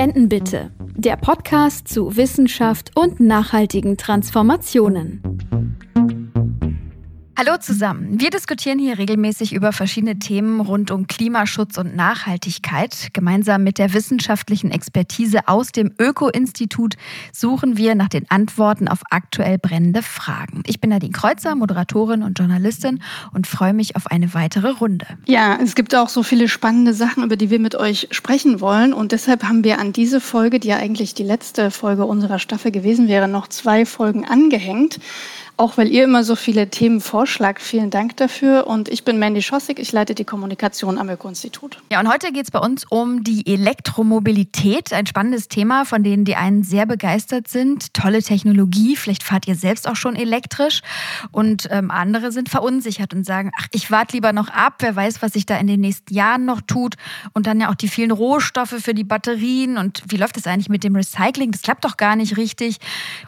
Spenden bitte. Der Podcast zu Wissenschaft und nachhaltigen Transformationen. Hallo zusammen. Wir diskutieren hier regelmäßig über verschiedene Themen rund um Klimaschutz und Nachhaltigkeit. Gemeinsam mit der wissenschaftlichen Expertise aus dem Öko-Institut suchen wir nach den Antworten auf aktuell brennende Fragen. Ich bin Nadine Kreuzer, Moderatorin und Journalistin und freue mich auf eine weitere Runde. Ja, es gibt auch so viele spannende Sachen, über die wir mit euch sprechen wollen. Und deshalb haben wir an diese Folge, die ja eigentlich die letzte Folge unserer Staffel gewesen wäre, noch zwei Folgen angehängt auch weil ihr immer so viele Themen vorschlagt. Vielen Dank dafür. Und ich bin Mandy Schossig, ich leite die Kommunikation am Öko-Institut. Ja, und heute geht es bei uns um die Elektromobilität. Ein spannendes Thema, von denen die einen sehr begeistert sind. Tolle Technologie, vielleicht fahrt ihr selbst auch schon elektrisch. Und ähm, andere sind verunsichert und sagen, ach, ich warte lieber noch ab, wer weiß, was sich da in den nächsten Jahren noch tut. Und dann ja auch die vielen Rohstoffe für die Batterien. Und wie läuft es eigentlich mit dem Recycling? Das klappt doch gar nicht richtig.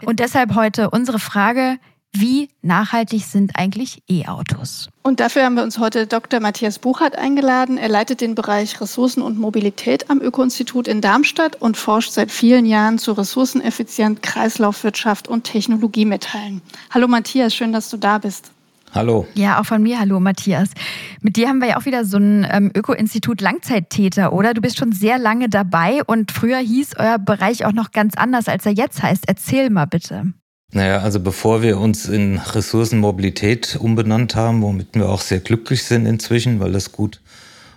Und deshalb heute unsere Frage, wie nachhaltig sind eigentlich E-Autos? Und dafür haben wir uns heute Dr. Matthias Buchert eingeladen. Er leitet den Bereich Ressourcen und Mobilität am Öko-Institut in Darmstadt und forscht seit vielen Jahren zu Ressourceneffizient, Kreislaufwirtschaft und Technologiemetallen. Hallo Matthias, schön, dass du da bist. Hallo. Ja, auch von mir hallo, Matthias. Mit dir haben wir ja auch wieder so ein ähm, Öko-Institut Langzeittäter, oder? Du bist schon sehr lange dabei und früher hieß euer Bereich auch noch ganz anders, als er jetzt heißt. Erzähl mal bitte. Naja, also bevor wir uns in Ressourcenmobilität umbenannt haben, womit wir auch sehr glücklich sind inzwischen, weil das gut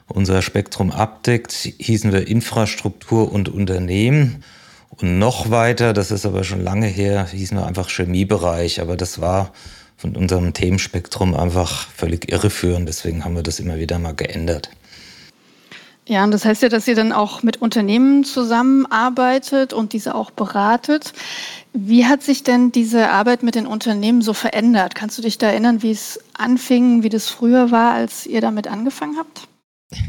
unser Spektrum abdeckt, hießen wir Infrastruktur und Unternehmen. Und noch weiter, das ist aber schon lange her, hießen wir einfach Chemiebereich. Aber das war von unserem Themenspektrum einfach völlig irreführend. Deswegen haben wir das immer wieder mal geändert. Ja, und das heißt ja, dass ihr dann auch mit Unternehmen zusammenarbeitet und diese auch beratet. Wie hat sich denn diese Arbeit mit den Unternehmen so verändert? Kannst du dich da erinnern, wie es anfing, wie das früher war, als ihr damit angefangen habt?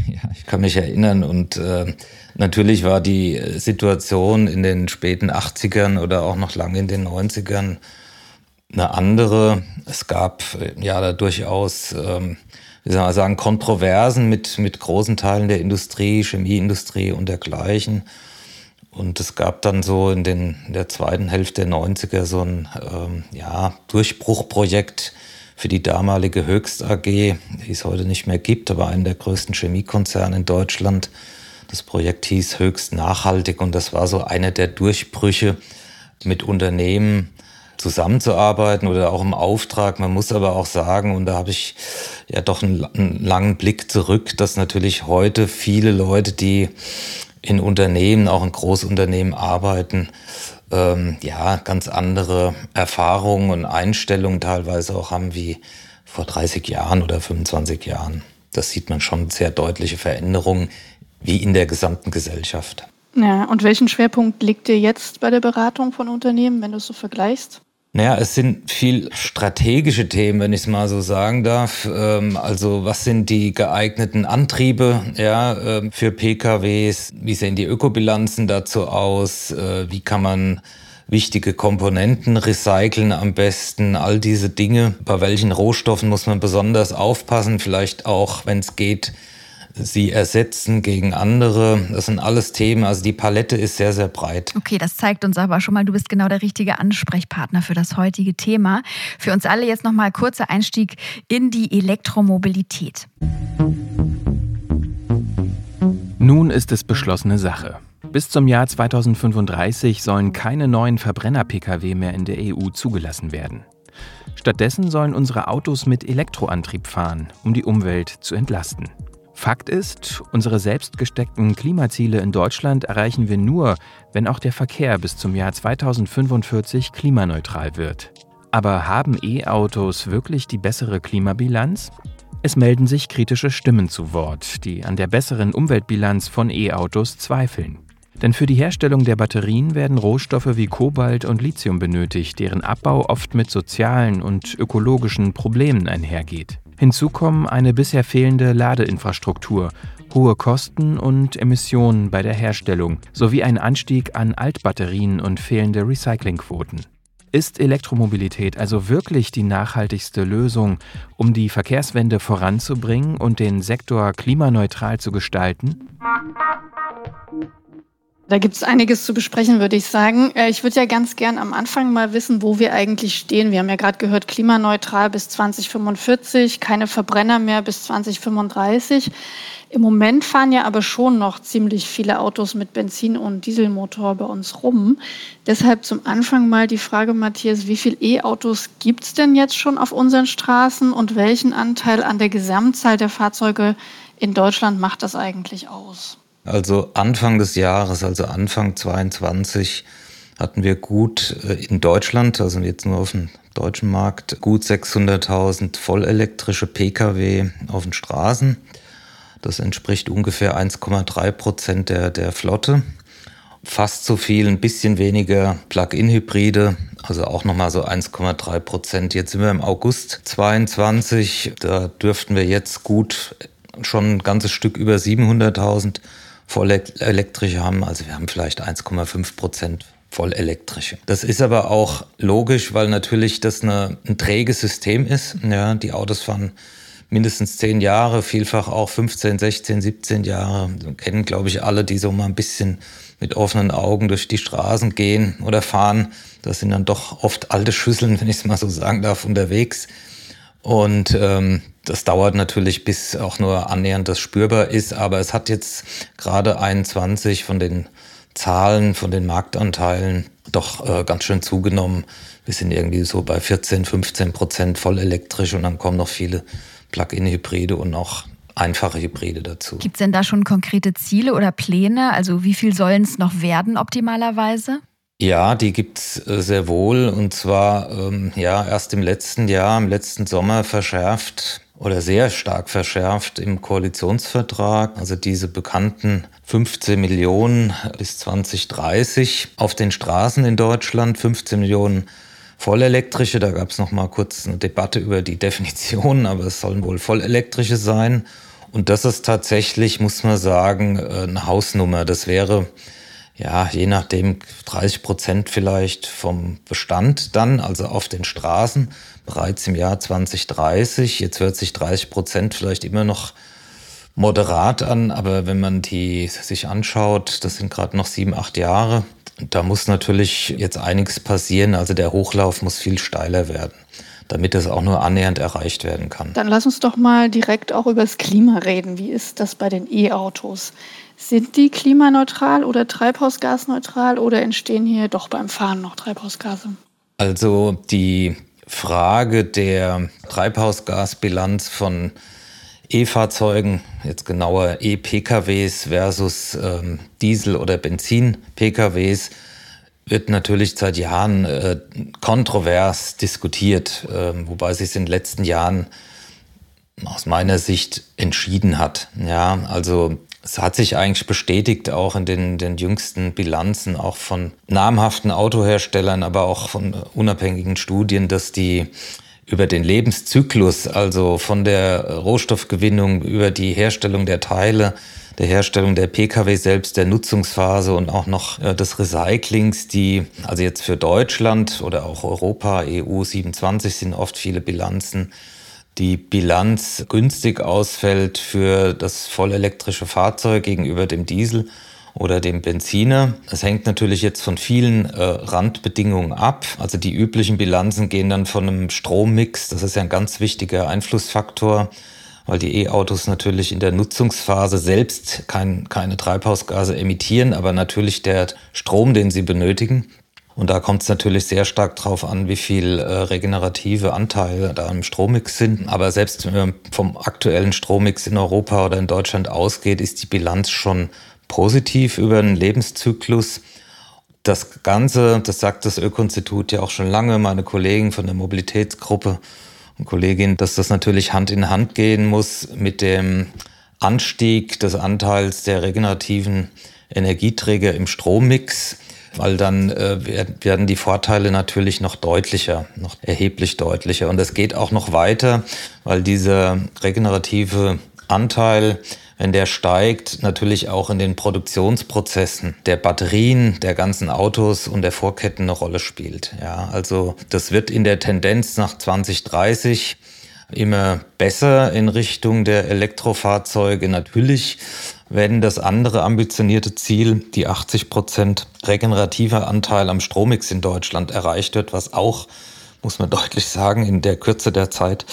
Ja, ich kann mich erinnern und äh, natürlich war die Situation in den späten 80ern oder auch noch lange in den 90ern eine andere. Es gab äh, ja da durchaus ähm, wie soll man sagen, Kontroversen mit, mit großen Teilen der Industrie, Chemieindustrie und dergleichen. Und es gab dann so in, den, in der zweiten Hälfte der 90er so ein ähm, ja, Durchbruchprojekt für die damalige Höchst AG, die es heute nicht mehr gibt, aber einen der größten Chemiekonzerne in Deutschland. Das Projekt hieß Höchst Nachhaltig und das war so einer der Durchbrüche mit Unternehmen, zusammenzuarbeiten oder auch im Auftrag. Man muss aber auch sagen, und da habe ich ja doch einen, einen langen Blick zurück, dass natürlich heute viele Leute, die in Unternehmen, auch in Großunternehmen arbeiten, ähm, ja, ganz andere Erfahrungen und Einstellungen teilweise auch haben wie vor 30 Jahren oder 25 Jahren. Das sieht man schon sehr deutliche Veränderungen, wie in der gesamten Gesellschaft. Ja, und welchen Schwerpunkt legt ihr jetzt bei der Beratung von Unternehmen, wenn du es so vergleichst? Naja, es sind viel strategische Themen, wenn ich es mal so sagen darf. Ähm, also was sind die geeigneten Antriebe ja, ähm, für PKWs? Wie sehen die Ökobilanzen dazu aus? Äh, wie kann man wichtige Komponenten recyceln am besten? All diese Dinge. Bei welchen Rohstoffen muss man besonders aufpassen? Vielleicht auch, wenn es geht, sie ersetzen gegen andere. Das sind alles Themen. Also die Palette ist sehr, sehr breit. Okay, das zeigt uns aber schon mal, du bist genau der richtige Ansprechpartner für das heutige Thema. Für uns alle jetzt nochmal kurzer Einstieg in die Elektromobilität. Nun ist es beschlossene Sache. Bis zum Jahr 2035 sollen keine neuen Verbrenner-Pkw mehr in der EU zugelassen werden. Stattdessen sollen unsere Autos mit Elektroantrieb fahren, um die Umwelt zu entlasten. Fakt ist, unsere selbst gesteckten Klimaziele in Deutschland erreichen wir nur, wenn auch der Verkehr bis zum Jahr 2045 klimaneutral wird. Aber haben E-Autos wirklich die bessere Klimabilanz? Es melden sich kritische Stimmen zu Wort, die an der besseren Umweltbilanz von E-Autos zweifeln. Denn für die Herstellung der Batterien werden Rohstoffe wie Kobalt und Lithium benötigt, deren Abbau oft mit sozialen und ökologischen Problemen einhergeht. Hinzu kommen eine bisher fehlende Ladeinfrastruktur, hohe Kosten und Emissionen bei der Herstellung sowie ein Anstieg an Altbatterien und fehlende Recyclingquoten. Ist Elektromobilität also wirklich die nachhaltigste Lösung, um die Verkehrswende voranzubringen und den Sektor klimaneutral zu gestalten? Da gibt es einiges zu besprechen, würde ich sagen. Äh, ich würde ja ganz gern am Anfang mal wissen, wo wir eigentlich stehen. Wir haben ja gerade gehört, klimaneutral bis 2045, keine Verbrenner mehr bis 2035. Im Moment fahren ja aber schon noch ziemlich viele Autos mit Benzin- und Dieselmotor bei uns rum. Deshalb zum Anfang mal die Frage, Matthias, wie viele E-Autos gibt es denn jetzt schon auf unseren Straßen und welchen Anteil an der Gesamtzahl der Fahrzeuge in Deutschland macht das eigentlich aus? Also Anfang des Jahres, also Anfang 22, hatten wir gut äh, in Deutschland, also jetzt nur auf dem deutschen Markt, gut 600.000 vollelektrische Pkw auf den Straßen. Das entspricht ungefähr 1,3 Prozent der, der Flotte. Fast so viel, ein bisschen weniger Plug-in-Hybride, also auch nochmal so 1,3 Prozent. Jetzt sind wir im August 22, da dürften wir jetzt gut schon ein ganzes Stück über 700.000 vollelektrische haben. Also wir haben vielleicht 1,5 Prozent vollelektrische. Das ist aber auch logisch, weil natürlich das eine, ein träges System ist. Ja, die Autos fahren mindestens zehn Jahre, vielfach auch 15, 16, 17 Jahre. Wir kennen, glaube ich, alle, die so mal ein bisschen mit offenen Augen durch die Straßen gehen oder fahren. Das sind dann doch oft alte Schüsseln, wenn ich es mal so sagen darf, unterwegs. Und ähm, das dauert natürlich, bis auch nur annähernd das spürbar ist. Aber es hat jetzt gerade 21 von den Zahlen, von den Marktanteilen doch äh, ganz schön zugenommen. Wir sind irgendwie so bei 14, 15 Prozent voll elektrisch und dann kommen noch viele Plug-in-Hybride und noch einfache Hybride dazu. Gibt es denn da schon konkrete Ziele oder Pläne? Also wie viel sollen es noch werden optimalerweise? Ja, die gibt's äh, sehr wohl. Und zwar ähm, ja erst im letzten Jahr, im letzten Sommer verschärft oder sehr stark verschärft im Koalitionsvertrag. Also diese bekannten 15 Millionen bis 2030 auf den Straßen in Deutschland, 15 Millionen vollelektrische. Da gab es noch mal kurz eine Debatte über die Definition, aber es sollen wohl vollelektrische sein. Und das ist tatsächlich, muss man sagen, äh, eine Hausnummer. Das wäre ja, je nachdem 30 Prozent vielleicht vom Bestand dann, also auf den Straßen, bereits im Jahr 2030. Jetzt hört sich 30 Prozent vielleicht immer noch moderat an, aber wenn man die sich anschaut, das sind gerade noch sieben, acht Jahre, da muss natürlich jetzt einiges passieren. Also der Hochlauf muss viel steiler werden damit es auch nur annähernd erreicht werden kann. Dann lass uns doch mal direkt auch über das Klima reden. Wie ist das bei den E-Autos? Sind die klimaneutral oder treibhausgasneutral oder entstehen hier doch beim Fahren noch Treibhausgase? Also die Frage der Treibhausgasbilanz von E-Fahrzeugen, jetzt genauer E-PKWs versus ähm, Diesel- oder Benzin-PKWs, wird natürlich seit Jahren äh, kontrovers diskutiert, äh, wobei sich in den letzten Jahren aus meiner Sicht entschieden hat. Ja, also es hat sich eigentlich bestätigt, auch in den, den jüngsten Bilanzen, auch von namhaften Autoherstellern, aber auch von unabhängigen Studien, dass die über den Lebenszyklus, also von der Rohstoffgewinnung über die Herstellung der Teile, der Herstellung der Pkw selbst, der Nutzungsphase und auch noch äh, des Recyclings, die also jetzt für Deutschland oder auch Europa, EU 27 sind oft viele Bilanzen, die Bilanz günstig ausfällt für das vollelektrische Fahrzeug gegenüber dem Diesel oder dem Benziner. Das hängt natürlich jetzt von vielen äh, Randbedingungen ab. Also die üblichen Bilanzen gehen dann von einem Strommix, das ist ja ein ganz wichtiger Einflussfaktor, weil die E-Autos natürlich in der Nutzungsphase selbst kein, keine Treibhausgase emittieren, aber natürlich der Strom, den sie benötigen, und da kommt es natürlich sehr stark drauf an, wie viel äh, regenerative Anteile da im Strommix sind. Aber selbst wenn man vom aktuellen Strommix in Europa oder in Deutschland ausgeht, ist die Bilanz schon positiv über den Lebenszyklus. Das Ganze, das sagt das Öko-Institut ja auch schon lange, meine Kollegen von der Mobilitätsgruppe und Kollegin, dass das natürlich Hand in Hand gehen muss mit dem Anstieg des Anteils der regenerativen Energieträger im Strommix weil dann äh, werden die Vorteile natürlich noch deutlicher, noch erheblich deutlicher. Und es geht auch noch weiter, weil dieser regenerative Anteil, wenn der steigt, natürlich auch in den Produktionsprozessen der Batterien, der ganzen Autos und der Vorketten eine Rolle spielt. Ja, also das wird in der Tendenz nach 2030 immer besser in Richtung der Elektrofahrzeuge. Natürlich wenn das andere ambitionierte Ziel, die 80 Prozent regenerativer Anteil am Strommix in Deutschland erreicht wird, was auch muss man deutlich sagen, in der Kürze der Zeit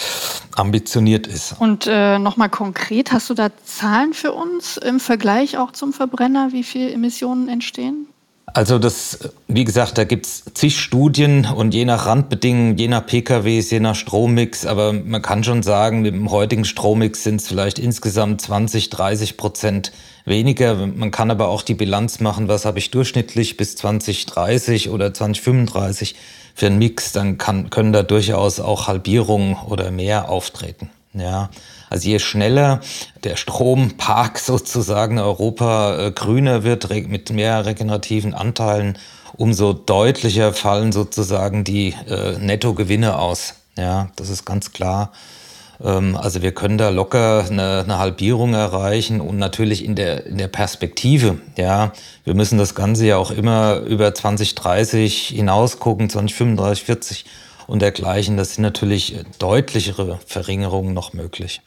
ambitioniert ist. Und äh, nochmal konkret, hast du da Zahlen für uns im Vergleich auch zum Verbrenner, wie viel Emissionen entstehen? Also das, wie gesagt, da gibt es zig Studien und je nach Randbedingungen, je nach PKWs, je nach Strommix, aber man kann schon sagen, mit dem heutigen Strommix sind es vielleicht insgesamt 20, 30 Prozent weniger. Man kann aber auch die Bilanz machen, was habe ich durchschnittlich bis 2030 oder 2035 für einen Mix, dann kann, können da durchaus auch Halbierungen oder mehr auftreten. Ja, also je schneller der Strompark sozusagen Europa äh, grüner wird mit mehr regenerativen Anteilen, umso deutlicher fallen sozusagen die äh, Nettogewinne aus. Ja, das ist ganz klar. Ähm, also wir können da locker eine, eine, Halbierung erreichen und natürlich in der, in der Perspektive. Ja, wir müssen das Ganze ja auch immer über 2030 hinaus gucken, 2035, 40 und dergleichen. Das sind natürlich deutlichere Verringerungen noch möglich.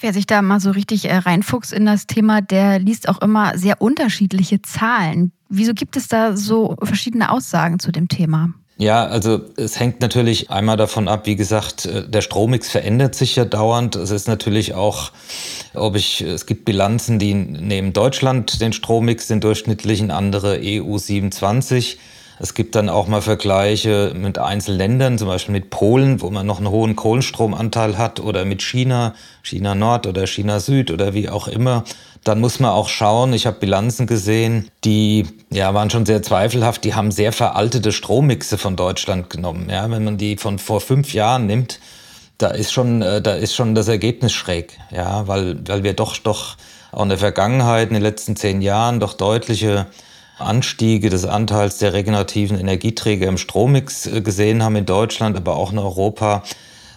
Wer sich da mal so richtig äh, reinfuchst in das Thema, der liest auch immer sehr unterschiedliche Zahlen. Wieso gibt es da so verschiedene Aussagen zu dem Thema? Ja, also es hängt natürlich einmal davon ab, wie gesagt, äh, der Strommix verändert sich ja dauernd. Es ist natürlich auch, ob ich, es gibt Bilanzen, die nehmen Deutschland den Strommix, den durchschnittlichen, andere EU 27. Es gibt dann auch mal Vergleiche mit Einzelländern, zum Beispiel mit Polen, wo man noch einen hohen Kohlenstromanteil hat, oder mit China, China Nord oder China Süd oder wie auch immer. Dann muss man auch schauen, ich habe Bilanzen gesehen, die ja, waren schon sehr zweifelhaft, die haben sehr veraltete Strommixe von Deutschland genommen. Ja, wenn man die von vor fünf Jahren nimmt, da ist schon, äh, da ist schon das Ergebnis schräg, ja, weil, weil wir doch, doch auch in der Vergangenheit, in den letzten zehn Jahren doch deutliche Anstiege des Anteils der regenerativen Energieträger im Strommix äh, gesehen haben in Deutschland, aber auch in Europa,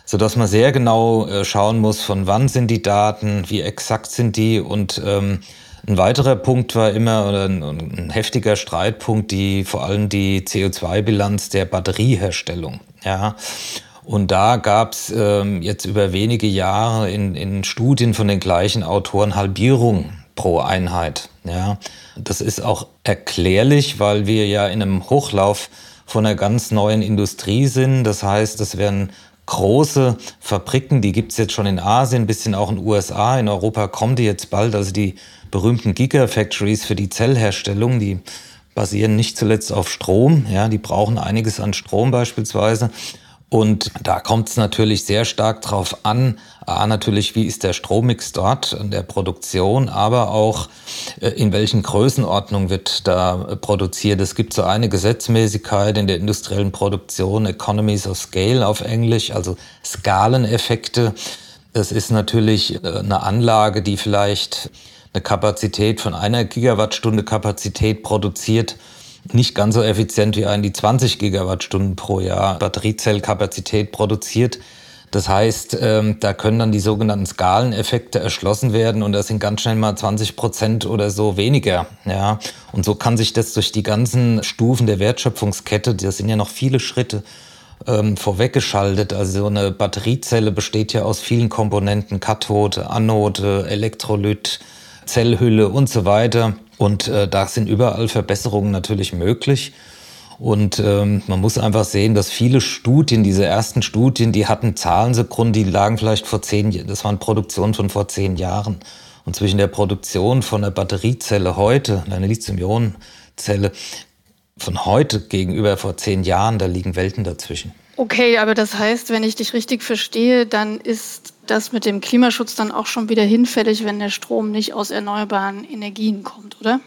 so dass man sehr genau äh, schauen muss, von wann sind die Daten, wie exakt sind die und ähm, ein weiterer Punkt war immer oder ein, ein heftiger Streitpunkt, die vor allem die CO2-Bilanz der Batterieherstellung. Ja. Und da gab es ähm, jetzt über wenige Jahre in, in Studien von den gleichen Autoren Halbierung pro Einheit. Ja. Das ist auch erklärlich, weil wir ja in einem Hochlauf von einer ganz neuen Industrie sind. Das heißt, das werden große Fabriken, die gibt es jetzt schon in Asien, ein bisschen auch in den USA. In Europa kommen die jetzt bald, also die berühmten Gigafactories für die Zellherstellung, die basieren nicht zuletzt auf Strom. Ja, die brauchen einiges an Strom beispielsweise. Und da kommt es natürlich sehr stark drauf an, A, natürlich, wie ist der Strommix dort in der Produktion, aber auch äh, in welchen Größenordnung wird da äh, produziert. Es gibt so eine Gesetzmäßigkeit in der industriellen Produktion, Economies of Scale auf Englisch, also Skaleneffekte. Das ist natürlich äh, eine Anlage, die vielleicht eine Kapazität von einer Gigawattstunde Kapazität produziert nicht ganz so effizient wie ein die 20 Gigawattstunden pro Jahr Batteriezellkapazität produziert. Das heißt, ähm, da können dann die sogenannten Skaleneffekte erschlossen werden und das sind ganz schnell mal 20 Prozent oder so weniger. Ja, und so kann sich das durch die ganzen Stufen der Wertschöpfungskette, das sind ja noch viele Schritte, ähm, vorweggeschaltet. Also so eine Batteriezelle besteht ja aus vielen Komponenten, Kathode, Anode, Elektrolyt, Zellhülle und so weiter. Und äh, da sind überall Verbesserungen natürlich möglich. Und ähm, man muss einfach sehen, dass viele Studien, diese ersten Studien, die hatten Zahlen zugrunde, die lagen vielleicht vor zehn Jahren, das waren Produktionen von vor zehn Jahren. Und zwischen der Produktion von einer Batteriezelle heute, einer Lithium-Ionen-Zelle von heute gegenüber vor zehn Jahren, da liegen Welten dazwischen. Okay, aber das heißt, wenn ich dich richtig verstehe, dann ist das mit dem Klimaschutz dann auch schon wieder hinfällig, wenn der Strom nicht aus erneuerbaren Energien kommt, oder?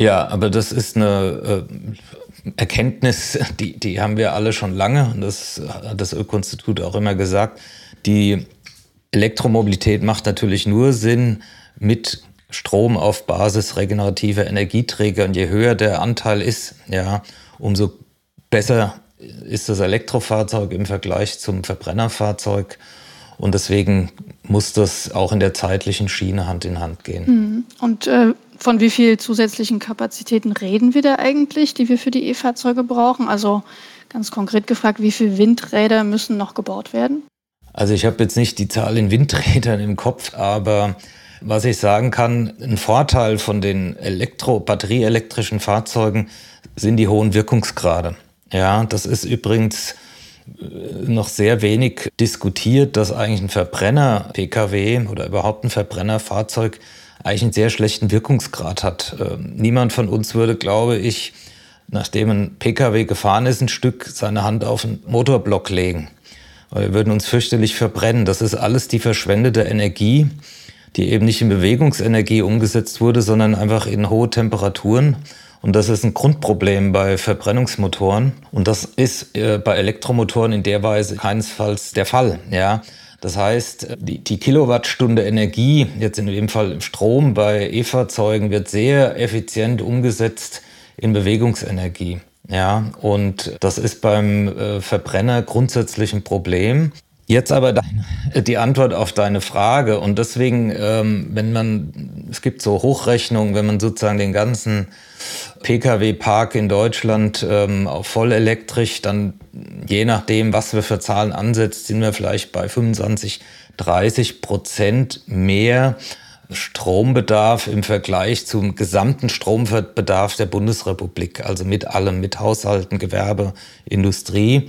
Ja, aber das ist eine äh, Erkenntnis, die, die haben wir alle schon lange. Und das hat das Öko-Institut auch immer gesagt. Die Elektromobilität macht natürlich nur Sinn mit Strom auf Basis regenerativer Energieträger. Und je höher der Anteil ist, ja, umso besser ist das Elektrofahrzeug im Vergleich zum Verbrennerfahrzeug. Und deswegen muss das auch in der zeitlichen Schiene Hand in Hand gehen. Mhm. Und äh, von wie viel zusätzlichen Kapazitäten reden wir da eigentlich, die wir für die E-Fahrzeuge brauchen? Also ganz konkret gefragt, wie viele Windräder müssen noch gebaut werden? Also ich habe jetzt nicht die Zahl in Windrädern im Kopf, aber was ich sagen kann, ein Vorteil von den Elektro batterieelektrischen Fahrzeugen sind die hohen Wirkungsgrade. Ja, das ist übrigens noch sehr wenig diskutiert, dass eigentlich ein Verbrenner-Pkw oder überhaupt ein Verbrennerfahrzeug eigentlich einen sehr schlechten Wirkungsgrad hat. Ähm, niemand von uns würde, glaube ich, nachdem ein Pkw gefahren ist, ein Stück seine Hand auf einen Motorblock legen. Wir würden uns fürchterlich verbrennen. Das ist alles die verschwendete Energie, die eben nicht in Bewegungsenergie umgesetzt wurde, sondern einfach in hohe Temperaturen. Und das ist ein Grundproblem bei Verbrennungsmotoren. Und das ist äh, bei Elektromotoren in der Weise keinesfalls der Fall. Ja. Das heißt, die, die Kilowattstunde Energie, jetzt in dem Fall Strom bei E-Fahrzeugen, wird sehr effizient umgesetzt in Bewegungsenergie. Ja, und das ist beim äh, Verbrenner grundsätzlich ein Problem. Jetzt aber deine, die Antwort auf deine Frage. Und deswegen, ähm, wenn man, es gibt so Hochrechnungen, wenn man sozusagen den ganzen Pkw-Park in Deutschland ähm, auf voll elektrisch, dann je nachdem, was wir für Zahlen ansetzt, sind wir vielleicht bei 25, 30 Prozent mehr Strombedarf im Vergleich zum gesamten Strombedarf der Bundesrepublik, also mit allem, mit Haushalten, Gewerbe, Industrie.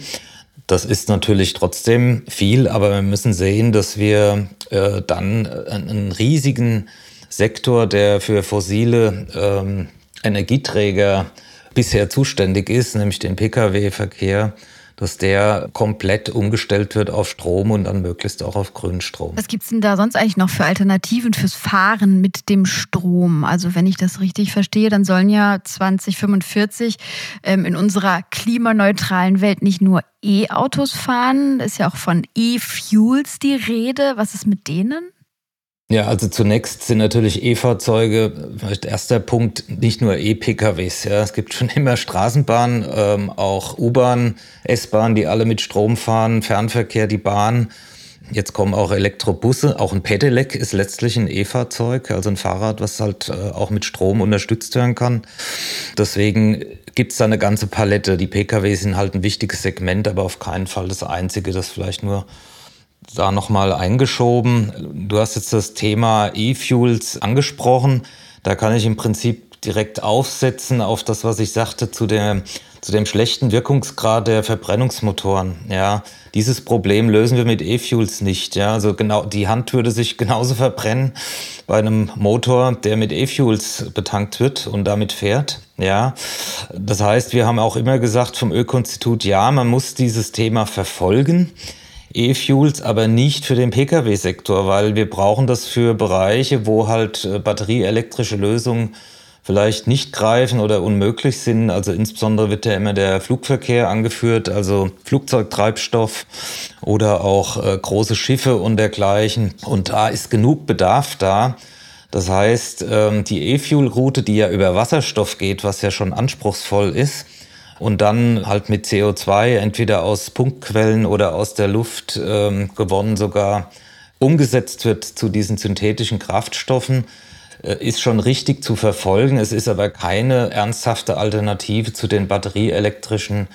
Das ist natürlich trotzdem viel, aber wir müssen sehen, dass wir äh, dann einen riesigen Sektor, der für fossile ähm, Energieträger bisher zuständig ist, nämlich den Pkw-Verkehr, dass der komplett umgestellt wird auf Strom und dann möglichst auch auf grünen Strom. Was gibt es denn da sonst eigentlich noch für Alternativen fürs Fahren mit dem Strom? Also wenn ich das richtig verstehe, dann sollen ja 2045 ähm, in unserer klimaneutralen Welt nicht nur E-Autos fahren, ist ja auch von E-Fuels die Rede. Was ist mit denen? Ja, also zunächst sind natürlich E-Fahrzeuge, vielleicht erster Punkt, nicht nur E-PKWs. Ja, es gibt schon immer Straßenbahnen, ähm, auch U-Bahn, S-Bahn, die alle mit Strom fahren, Fernverkehr, die Bahn. Jetzt kommen auch Elektrobusse. Auch ein Pedelec ist letztlich ein E-Fahrzeug, also ein Fahrrad, was halt äh, auch mit Strom unterstützt werden kann. Deswegen gibt's da eine ganze Palette. Die Pkw sind halt ein wichtiges Segment, aber auf keinen Fall das einzige, das vielleicht nur da nochmal eingeschoben. Du hast jetzt das Thema E-Fuels angesprochen. Da kann ich im Prinzip direkt aufsetzen auf das, was ich sagte zu, der, zu dem schlechten Wirkungsgrad der Verbrennungsmotoren. Ja, dieses Problem lösen wir mit E-Fuels nicht. Ja, also genau, die Hand würde sich genauso verbrennen bei einem Motor, der mit E-Fuels betankt wird und damit fährt. Ja, das heißt, wir haben auch immer gesagt vom Öko-Institut, ja, man muss dieses Thema verfolgen. E-Fuels, aber nicht für den Pkw-Sektor, weil wir brauchen das für Bereiche, wo halt äh, batterieelektrische Lösungen vielleicht nicht greifen oder unmöglich sind. Also insbesondere wird ja immer der Flugverkehr angeführt, also Flugzeugtreibstoff oder auch äh, große Schiffe und dergleichen. Und da ist genug Bedarf da. Das heißt, ähm, die E-Fuel-Route, die ja über Wasserstoff geht, was ja schon anspruchsvoll ist, und dann halt mit CO2 entweder aus Punktquellen oder aus der Luft ähm, gewonnen sogar umgesetzt wird zu diesen synthetischen Kraftstoffen, äh, ist schon richtig zu verfolgen. Es ist aber keine ernsthafte Alternative zu den batterieelektrischen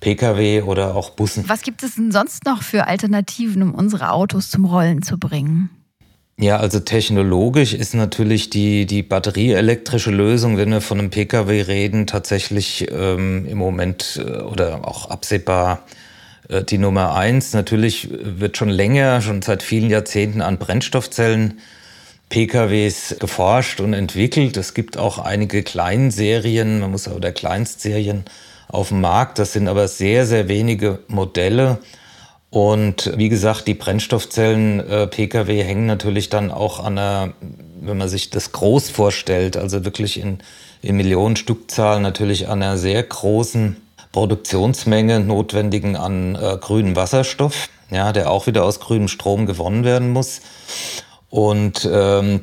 Pkw oder auch Bussen. Was gibt es denn sonst noch für Alternativen, um unsere Autos zum Rollen zu bringen? Ja, also technologisch ist natürlich die, die batterieelektrische Lösung, wenn wir von einem Pkw reden, tatsächlich ähm, im Moment äh, oder auch absehbar äh, die Nummer eins. Natürlich wird schon länger, schon seit vielen Jahrzehnten an Brennstoffzellen PKWs geforscht und entwickelt. Es gibt auch einige Kleinserien, man muss oder Kleinstserien auf dem Markt. Das sind aber sehr, sehr wenige Modelle. Und wie gesagt, die Brennstoffzellen äh, Pkw hängen natürlich dann auch an einer, wenn man sich das groß vorstellt, also wirklich in, in Millionen Stückzahl natürlich an einer sehr großen Produktionsmenge notwendigen an äh, grünem Wasserstoff, ja, der auch wieder aus grünem Strom gewonnen werden muss. Und ähm,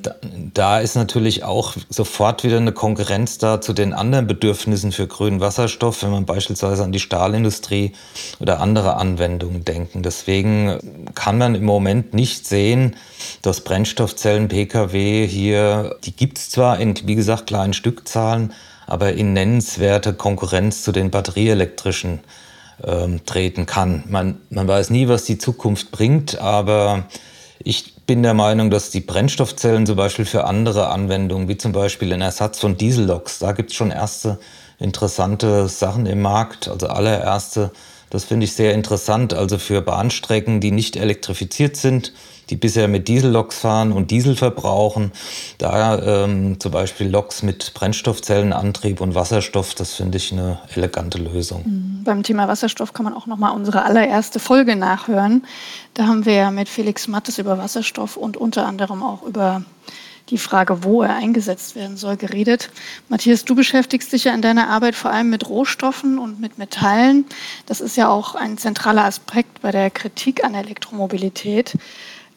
da ist natürlich auch sofort wieder eine Konkurrenz da zu den anderen Bedürfnissen für grünen Wasserstoff, wenn man beispielsweise an die Stahlindustrie oder andere Anwendungen denken. Deswegen kann man im Moment nicht sehen, dass Brennstoffzellen Pkw hier, die gibt's zwar in, wie gesagt, kleinen Stückzahlen, aber in nennenswerte Konkurrenz zu den batterieelektrischen ähm, treten kann. Man, man weiß nie, was die Zukunft bringt, aber ich bin der Meinung, dass die Brennstoffzellen zum Beispiel für andere Anwendungen, wie zum Beispiel den Ersatz von Dieselloks, da gibt es schon erste interessante Sachen im Markt. Also allererste, das finde ich sehr interessant, also für Bahnstrecken, die nicht elektrifiziert sind, die bisher mit Dieselloks fahren und Diesel verbrauchen. Da ähm, zum Beispiel Loks mit Brennstoffzellenantrieb und Wasserstoff, das finde ich eine elegante Lösung. Mhm. Beim Thema Wasserstoff kann man auch noch mal unsere allererste Folge nachhören. Da haben wir ja mit Felix Mattes über Wasserstoff und unter anderem auch über die Frage, wo er eingesetzt werden soll, geredet. Matthias, du beschäftigst dich ja in deiner Arbeit vor allem mit Rohstoffen und mit Metallen. Das ist ja auch ein zentraler Aspekt bei der Kritik an Elektromobilität.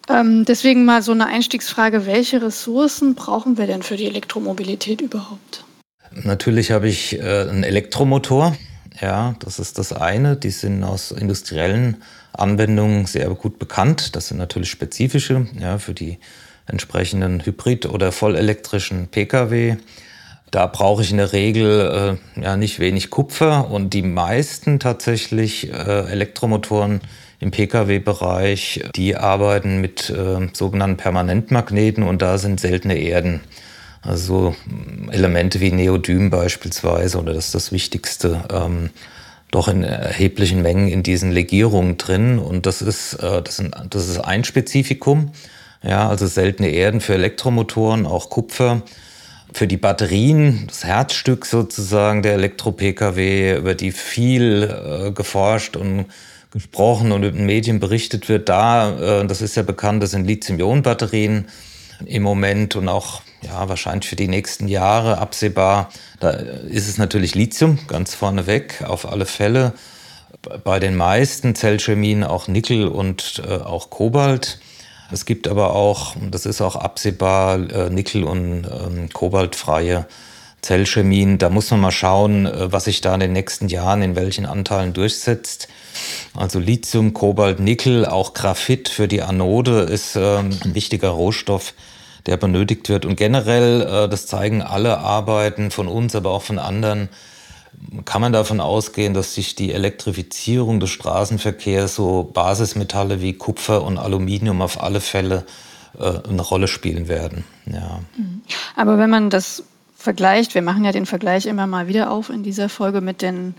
Ähm, deswegen mal so eine Einstiegsfrage, welche Ressourcen brauchen wir denn für die Elektromobilität überhaupt? Natürlich habe ich äh, einen Elektromotor. Ja, das ist das eine. Die sind aus industriellen Anwendungen sehr gut bekannt. Das sind natürlich spezifische ja, für die entsprechenden Hybrid- oder vollelektrischen Pkw. Da brauche ich in der Regel äh, ja nicht wenig Kupfer und die meisten tatsächlich äh, Elektromotoren im Pkw-Bereich, die arbeiten mit äh, sogenannten Permanentmagneten und da sind seltene Erden. Also Elemente wie Neodym beispielsweise, oder das ist das Wichtigste, ähm, doch in erheblichen Mengen in diesen Legierungen drin. Und das ist, äh, das, sind, das ist ein Spezifikum. Ja, also seltene Erden für Elektromotoren, auch Kupfer. Für die Batterien, das Herzstück sozusagen der Elektro-Pkw, über die viel äh, geforscht und gesprochen und in Medien berichtet wird, da, äh, das ist ja bekannt, das sind Lithium-Ionen-Batterien im Moment und auch ja, wahrscheinlich für die nächsten Jahre absehbar. Da ist es natürlich Lithium ganz vorneweg, auf alle Fälle. Bei den meisten Zellchemien auch Nickel und äh, auch Kobalt. Es gibt aber auch, das ist auch absehbar, äh, Nickel- und ähm, Kobaltfreie Zellchemien. Da muss man mal schauen, äh, was sich da in den nächsten Jahren in welchen Anteilen durchsetzt. Also Lithium, Kobalt, Nickel, auch Graphit für die Anode ist ähm, ein wichtiger Rohstoff, der benötigt wird. Und generell, äh, das zeigen alle Arbeiten von uns, aber auch von anderen, kann man davon ausgehen, dass sich die Elektrifizierung des Straßenverkehrs so Basismetalle wie Kupfer und Aluminium auf alle Fälle äh, eine Rolle spielen werden. Ja. Mhm. Aber wenn man das vergleicht, wir machen ja den Vergleich immer mal wieder auf in dieser Folge mit den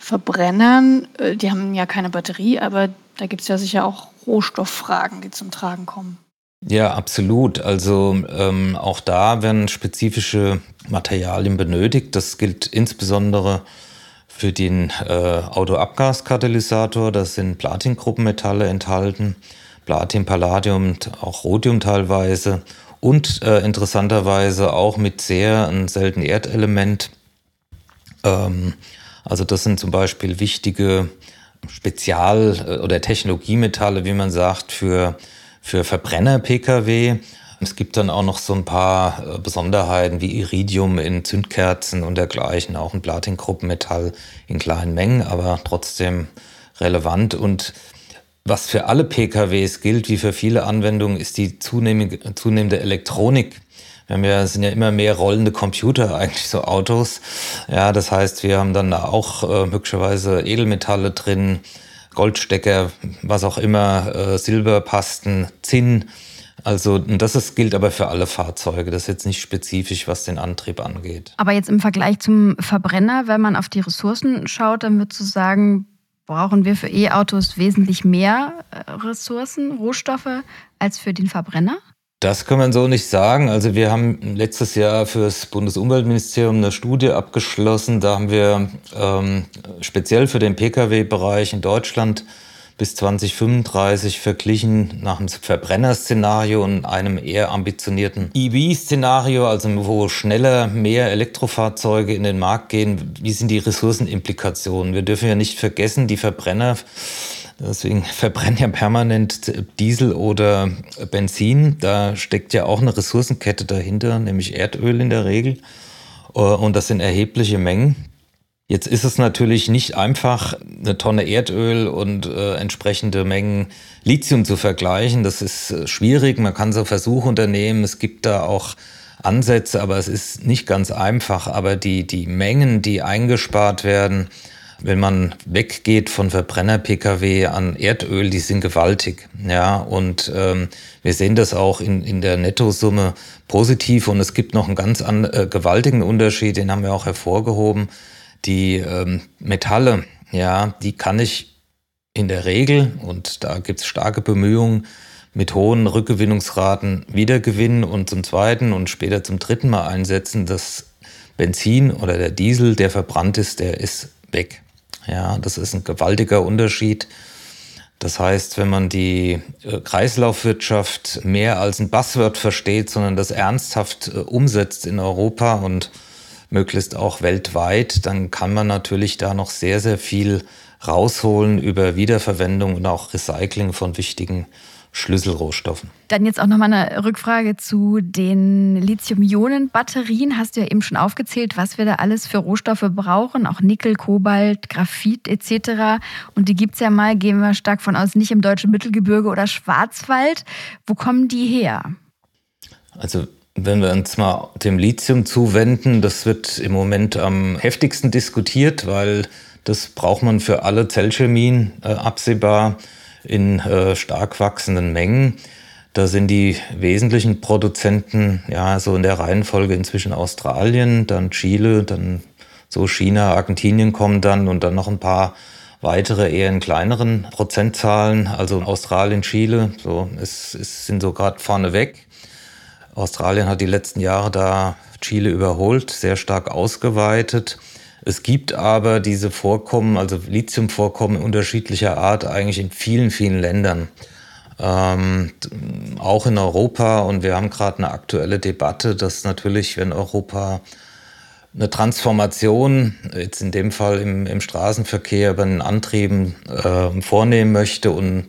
Verbrennern, äh, die haben ja keine Batterie, aber da gibt es ja sicher auch Rohstofffragen, die zum Tragen kommen. Ja, absolut. Also ähm, auch da werden spezifische Materialien benötigt. Das gilt insbesondere für den äh, Autoabgaskatalysator. Da sind Platingruppenmetalle enthalten, Platin, Palladium, auch Rhodium teilweise und äh, interessanterweise auch mit sehr ein seltenen Erdelement. Ähm, also das sind zum Beispiel wichtige Spezial- äh, oder Technologiemetalle, wie man sagt, für, für Verbrenner-Pkw. Es gibt dann auch noch so ein paar äh, Besonderheiten wie Iridium in Zündkerzen und dergleichen, auch ein Platingruppenmetall in kleinen Mengen, aber trotzdem relevant. Und was für alle PKWs gilt, wie für viele Anwendungen, ist die zunehmende, Elektronik. Wir haben ja, sind ja immer mehr rollende Computer, eigentlich so Autos. Ja, das heißt, wir haben dann auch äh, möglicherweise Edelmetalle drin, Goldstecker, was auch immer, äh, Silberpasten, Zinn. Also das ist, gilt aber für alle Fahrzeuge. Das ist jetzt nicht spezifisch, was den Antrieb angeht. Aber jetzt im Vergleich zum Verbrenner, wenn man auf die Ressourcen schaut, dann würdest du sagen, brauchen wir für E-Autos wesentlich mehr äh, Ressourcen, Rohstoffe als für den Verbrenner? Das kann man so nicht sagen. Also wir haben letztes Jahr für das Bundesumweltministerium eine Studie abgeschlossen. Da haben wir ähm, speziell für den Pkw-Bereich in Deutschland bis 2035 verglichen nach einem Verbrennerszenario und einem eher ambitionierten EV-Szenario, also wo schneller mehr Elektrofahrzeuge in den Markt gehen. Wie sind die Ressourcenimplikationen? Wir dürfen ja nicht vergessen, die Verbrenner Deswegen verbrennen ja permanent Diesel oder Benzin. Da steckt ja auch eine Ressourcenkette dahinter, nämlich Erdöl in der Regel. Und das sind erhebliche Mengen. Jetzt ist es natürlich nicht einfach, eine Tonne Erdöl und äh, entsprechende Mengen Lithium zu vergleichen. Das ist äh, schwierig. Man kann so Versuche unternehmen. Es gibt da auch Ansätze, aber es ist nicht ganz einfach. Aber die, die Mengen, die eingespart werden, wenn man weggeht von Verbrenner-Pkw an Erdöl, die sind gewaltig. Ja, und ähm, wir sehen das auch in, in der Nettosumme positiv. Und es gibt noch einen ganz an, äh, gewaltigen Unterschied, den haben wir auch hervorgehoben. Die ähm, Metalle, ja, die kann ich in der Regel, und da gibt es starke Bemühungen, mit hohen Rückgewinnungsraten wiedergewinnen und zum zweiten und später zum dritten Mal einsetzen. Das Benzin oder der Diesel, der verbrannt ist, der ist weg. Ja, das ist ein gewaltiger Unterschied. Das heißt, wenn man die äh, Kreislaufwirtschaft mehr als ein Buzzword versteht, sondern das ernsthaft äh, umsetzt in Europa und möglichst auch weltweit, dann kann man natürlich da noch sehr, sehr viel rausholen über Wiederverwendung und auch Recycling von wichtigen Schlüsselrohstoffen. Dann jetzt auch nochmal eine Rückfrage zu den Lithium-Ionen-Batterien. Hast du ja eben schon aufgezählt, was wir da alles für Rohstoffe brauchen, auch Nickel, Kobalt, Graphit etc. Und die gibt es ja mal, gehen wir stark von aus, nicht im deutschen Mittelgebirge oder Schwarzwald. Wo kommen die her? Also wenn wir uns mal dem Lithium zuwenden, das wird im Moment am heftigsten diskutiert, weil das braucht man für alle Zellchemien äh, absehbar in äh, stark wachsenden Mengen. Da sind die wesentlichen Produzenten ja so in der Reihenfolge inzwischen Australien, dann Chile, dann so China, Argentinien kommen dann und dann noch ein paar weitere eher in kleineren Prozentzahlen, also Australien, Chile, so es, es sind so gerade vorne weg. Australien hat die letzten Jahre da Chile überholt, sehr stark ausgeweitet. Es gibt aber diese Vorkommen, also Lithiumvorkommen unterschiedlicher Art eigentlich in vielen, vielen Ländern. Ähm, auch in Europa und wir haben gerade eine aktuelle Debatte, dass natürlich, wenn Europa eine Transformation, jetzt in dem Fall im, im Straßenverkehr bei den Antrieben äh, vornehmen möchte und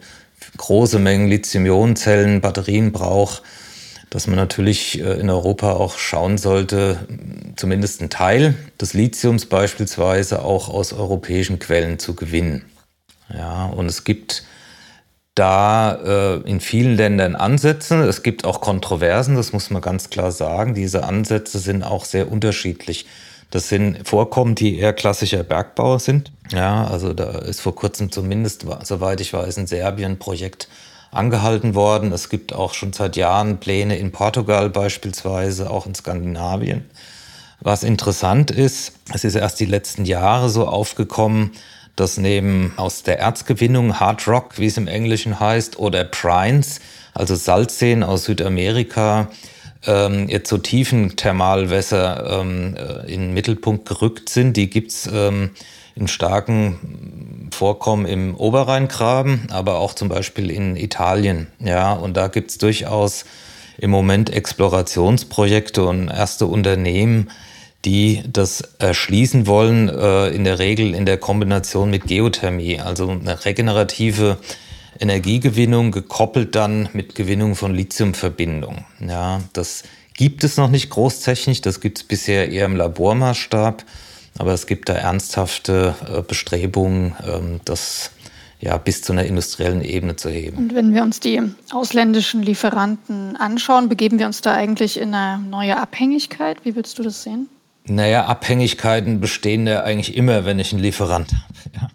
große Mengen Lithium-Ionen-Zellen, Batterien braucht, dass man natürlich äh, in Europa auch schauen sollte, zumindest einen Teil des Lithiums beispielsweise auch aus europäischen Quellen zu gewinnen. Ja, und es gibt da äh, in vielen Ländern Ansätze. Es gibt auch Kontroversen, das muss man ganz klar sagen. Diese Ansätze sind auch sehr unterschiedlich. Das sind Vorkommen, die eher klassischer Bergbau sind. Ja, also da ist vor kurzem zumindest, soweit ich weiß, in Serbien ein Projekt angehalten worden. Es gibt auch schon seit Jahren Pläne in Portugal beispielsweise, auch in Skandinavien. Was interessant ist, es ist erst die letzten Jahre so aufgekommen, dass neben aus der Erzgewinnung Hard Rock, wie es im Englischen heißt, oder Brines, also Salzseen aus Südamerika, ähm, jetzt so tiefen Thermalwässer ähm, äh, in den Mittelpunkt gerückt sind. Die gibt's ähm, in starken Vorkommen im Oberrheingraben, aber auch zum Beispiel in Italien. Ja, und da gibt's durchaus im Moment Explorationsprojekte und erste Unternehmen, die das erschließen wollen, äh, in der Regel in der Kombination mit Geothermie, also eine regenerative Energiegewinnung gekoppelt dann mit Gewinnung von Lithiumverbindungen. Ja, das gibt es noch nicht großtechnisch, das gibt es bisher eher im Labormaßstab. Aber es gibt da ernsthafte äh, Bestrebungen, ähm, das ja, bis zu einer industriellen Ebene zu heben. Und wenn wir uns die ausländischen Lieferanten anschauen, begeben wir uns da eigentlich in eine neue Abhängigkeit? Wie würdest du das sehen? Naja, Abhängigkeiten bestehen ja eigentlich immer, wenn ich einen Lieferant habe. Ja.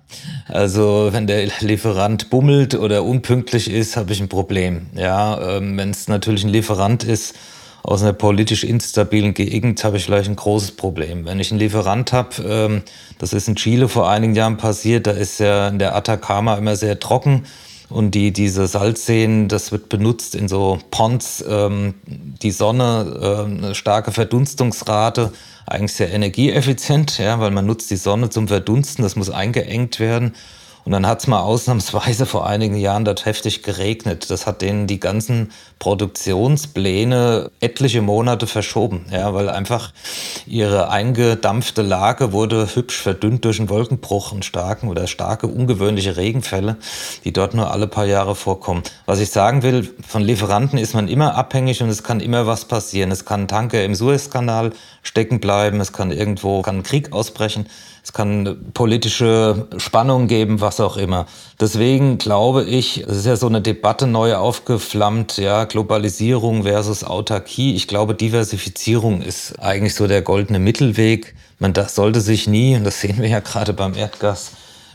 Also wenn der Lieferant bummelt oder unpünktlich ist, habe ich ein Problem. Ja, ähm, wenn es natürlich ein Lieferant ist, aus einer politisch instabilen Gegend habe ich vielleicht ein großes Problem. Wenn ich einen Lieferant habe, ähm, das ist in Chile vor einigen Jahren passiert, da ist ja in der Atacama immer sehr trocken und die, diese Salzseen, das wird benutzt in so Ponds, ähm, die Sonne, äh, eine starke Verdunstungsrate, eigentlich sehr energieeffizient, ja, weil man nutzt die Sonne zum Verdunsten, das muss eingeengt werden. Und dann hat es mal ausnahmsweise vor einigen Jahren dort heftig geregnet. Das hat denen die ganzen Produktionspläne etliche Monate verschoben, ja, weil einfach ihre eingedampfte Lage wurde hübsch verdünnt durch einen Wolkenbruch, einen starken oder starke ungewöhnliche Regenfälle, die dort nur alle paar Jahre vorkommen. Was ich sagen will, von Lieferanten ist man immer abhängig und es kann immer was passieren. Es kann ein Tanker im Suezkanal stecken bleiben, es kann irgendwo kann Krieg ausbrechen, es kann politische Spannung geben, was auch immer. Deswegen glaube ich, es ist ja so eine Debatte neu aufgeflammt, ja, Globalisierung versus Autarkie. Ich glaube, Diversifizierung ist eigentlich so der goldene Mittelweg. Man sollte sich nie, und das sehen wir ja gerade beim Erdgas,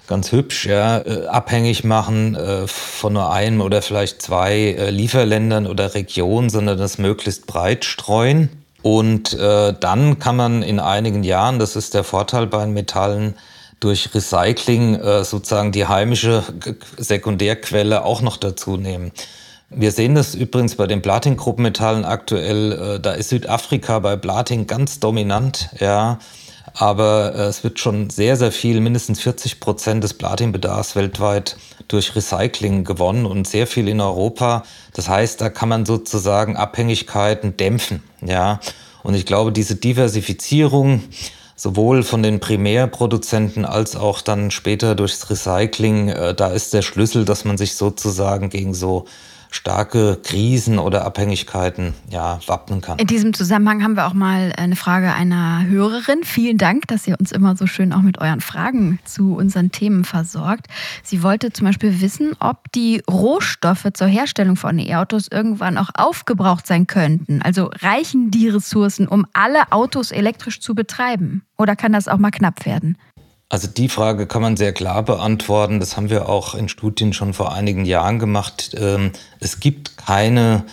ganz hübsch, ja, äh, abhängig machen äh, von nur einem oder vielleicht zwei äh, Lieferländern oder Regionen, sondern das möglichst breit streuen. Und dann kann man in einigen Jahren, das ist der Vorteil bei Metallen, durch Recycling sozusagen die heimische Sekundärquelle auch noch dazu nehmen. Wir sehen das übrigens bei den Platin-Gruppenmetallen aktuell. Äh, da ist Südafrika bei Platin ganz dominant, ja. Aber äh, es wird schon sehr, sehr viel, mindestens 40 Prozent des Platinbedarfs weltweit durch Recycling gewonnen und sehr viel in Europa. Das heißt, da kann man sozusagen Abhängigkeiten dämpfen, ja. Und ich glaube, diese Diversifizierung, sowohl von den Primärproduzenten als auch dann später durchs Recycling, äh, da ist der Schlüssel, dass man sich sozusagen gegen so starke Krisen oder Abhängigkeiten ja, wappnen kann. In diesem Zusammenhang haben wir auch mal eine Frage einer Hörerin. Vielen Dank, dass ihr uns immer so schön auch mit euren Fragen zu unseren Themen versorgt. Sie wollte zum Beispiel wissen, ob die Rohstoffe zur Herstellung von E-Autos irgendwann auch aufgebraucht sein könnten. Also reichen die Ressourcen, um alle Autos elektrisch zu betreiben? Oder kann das auch mal knapp werden? Also die Frage kann man sehr klar beantworten. Das haben wir auch in Studien schon vor einigen Jahren gemacht. Ähm, es gibt keine,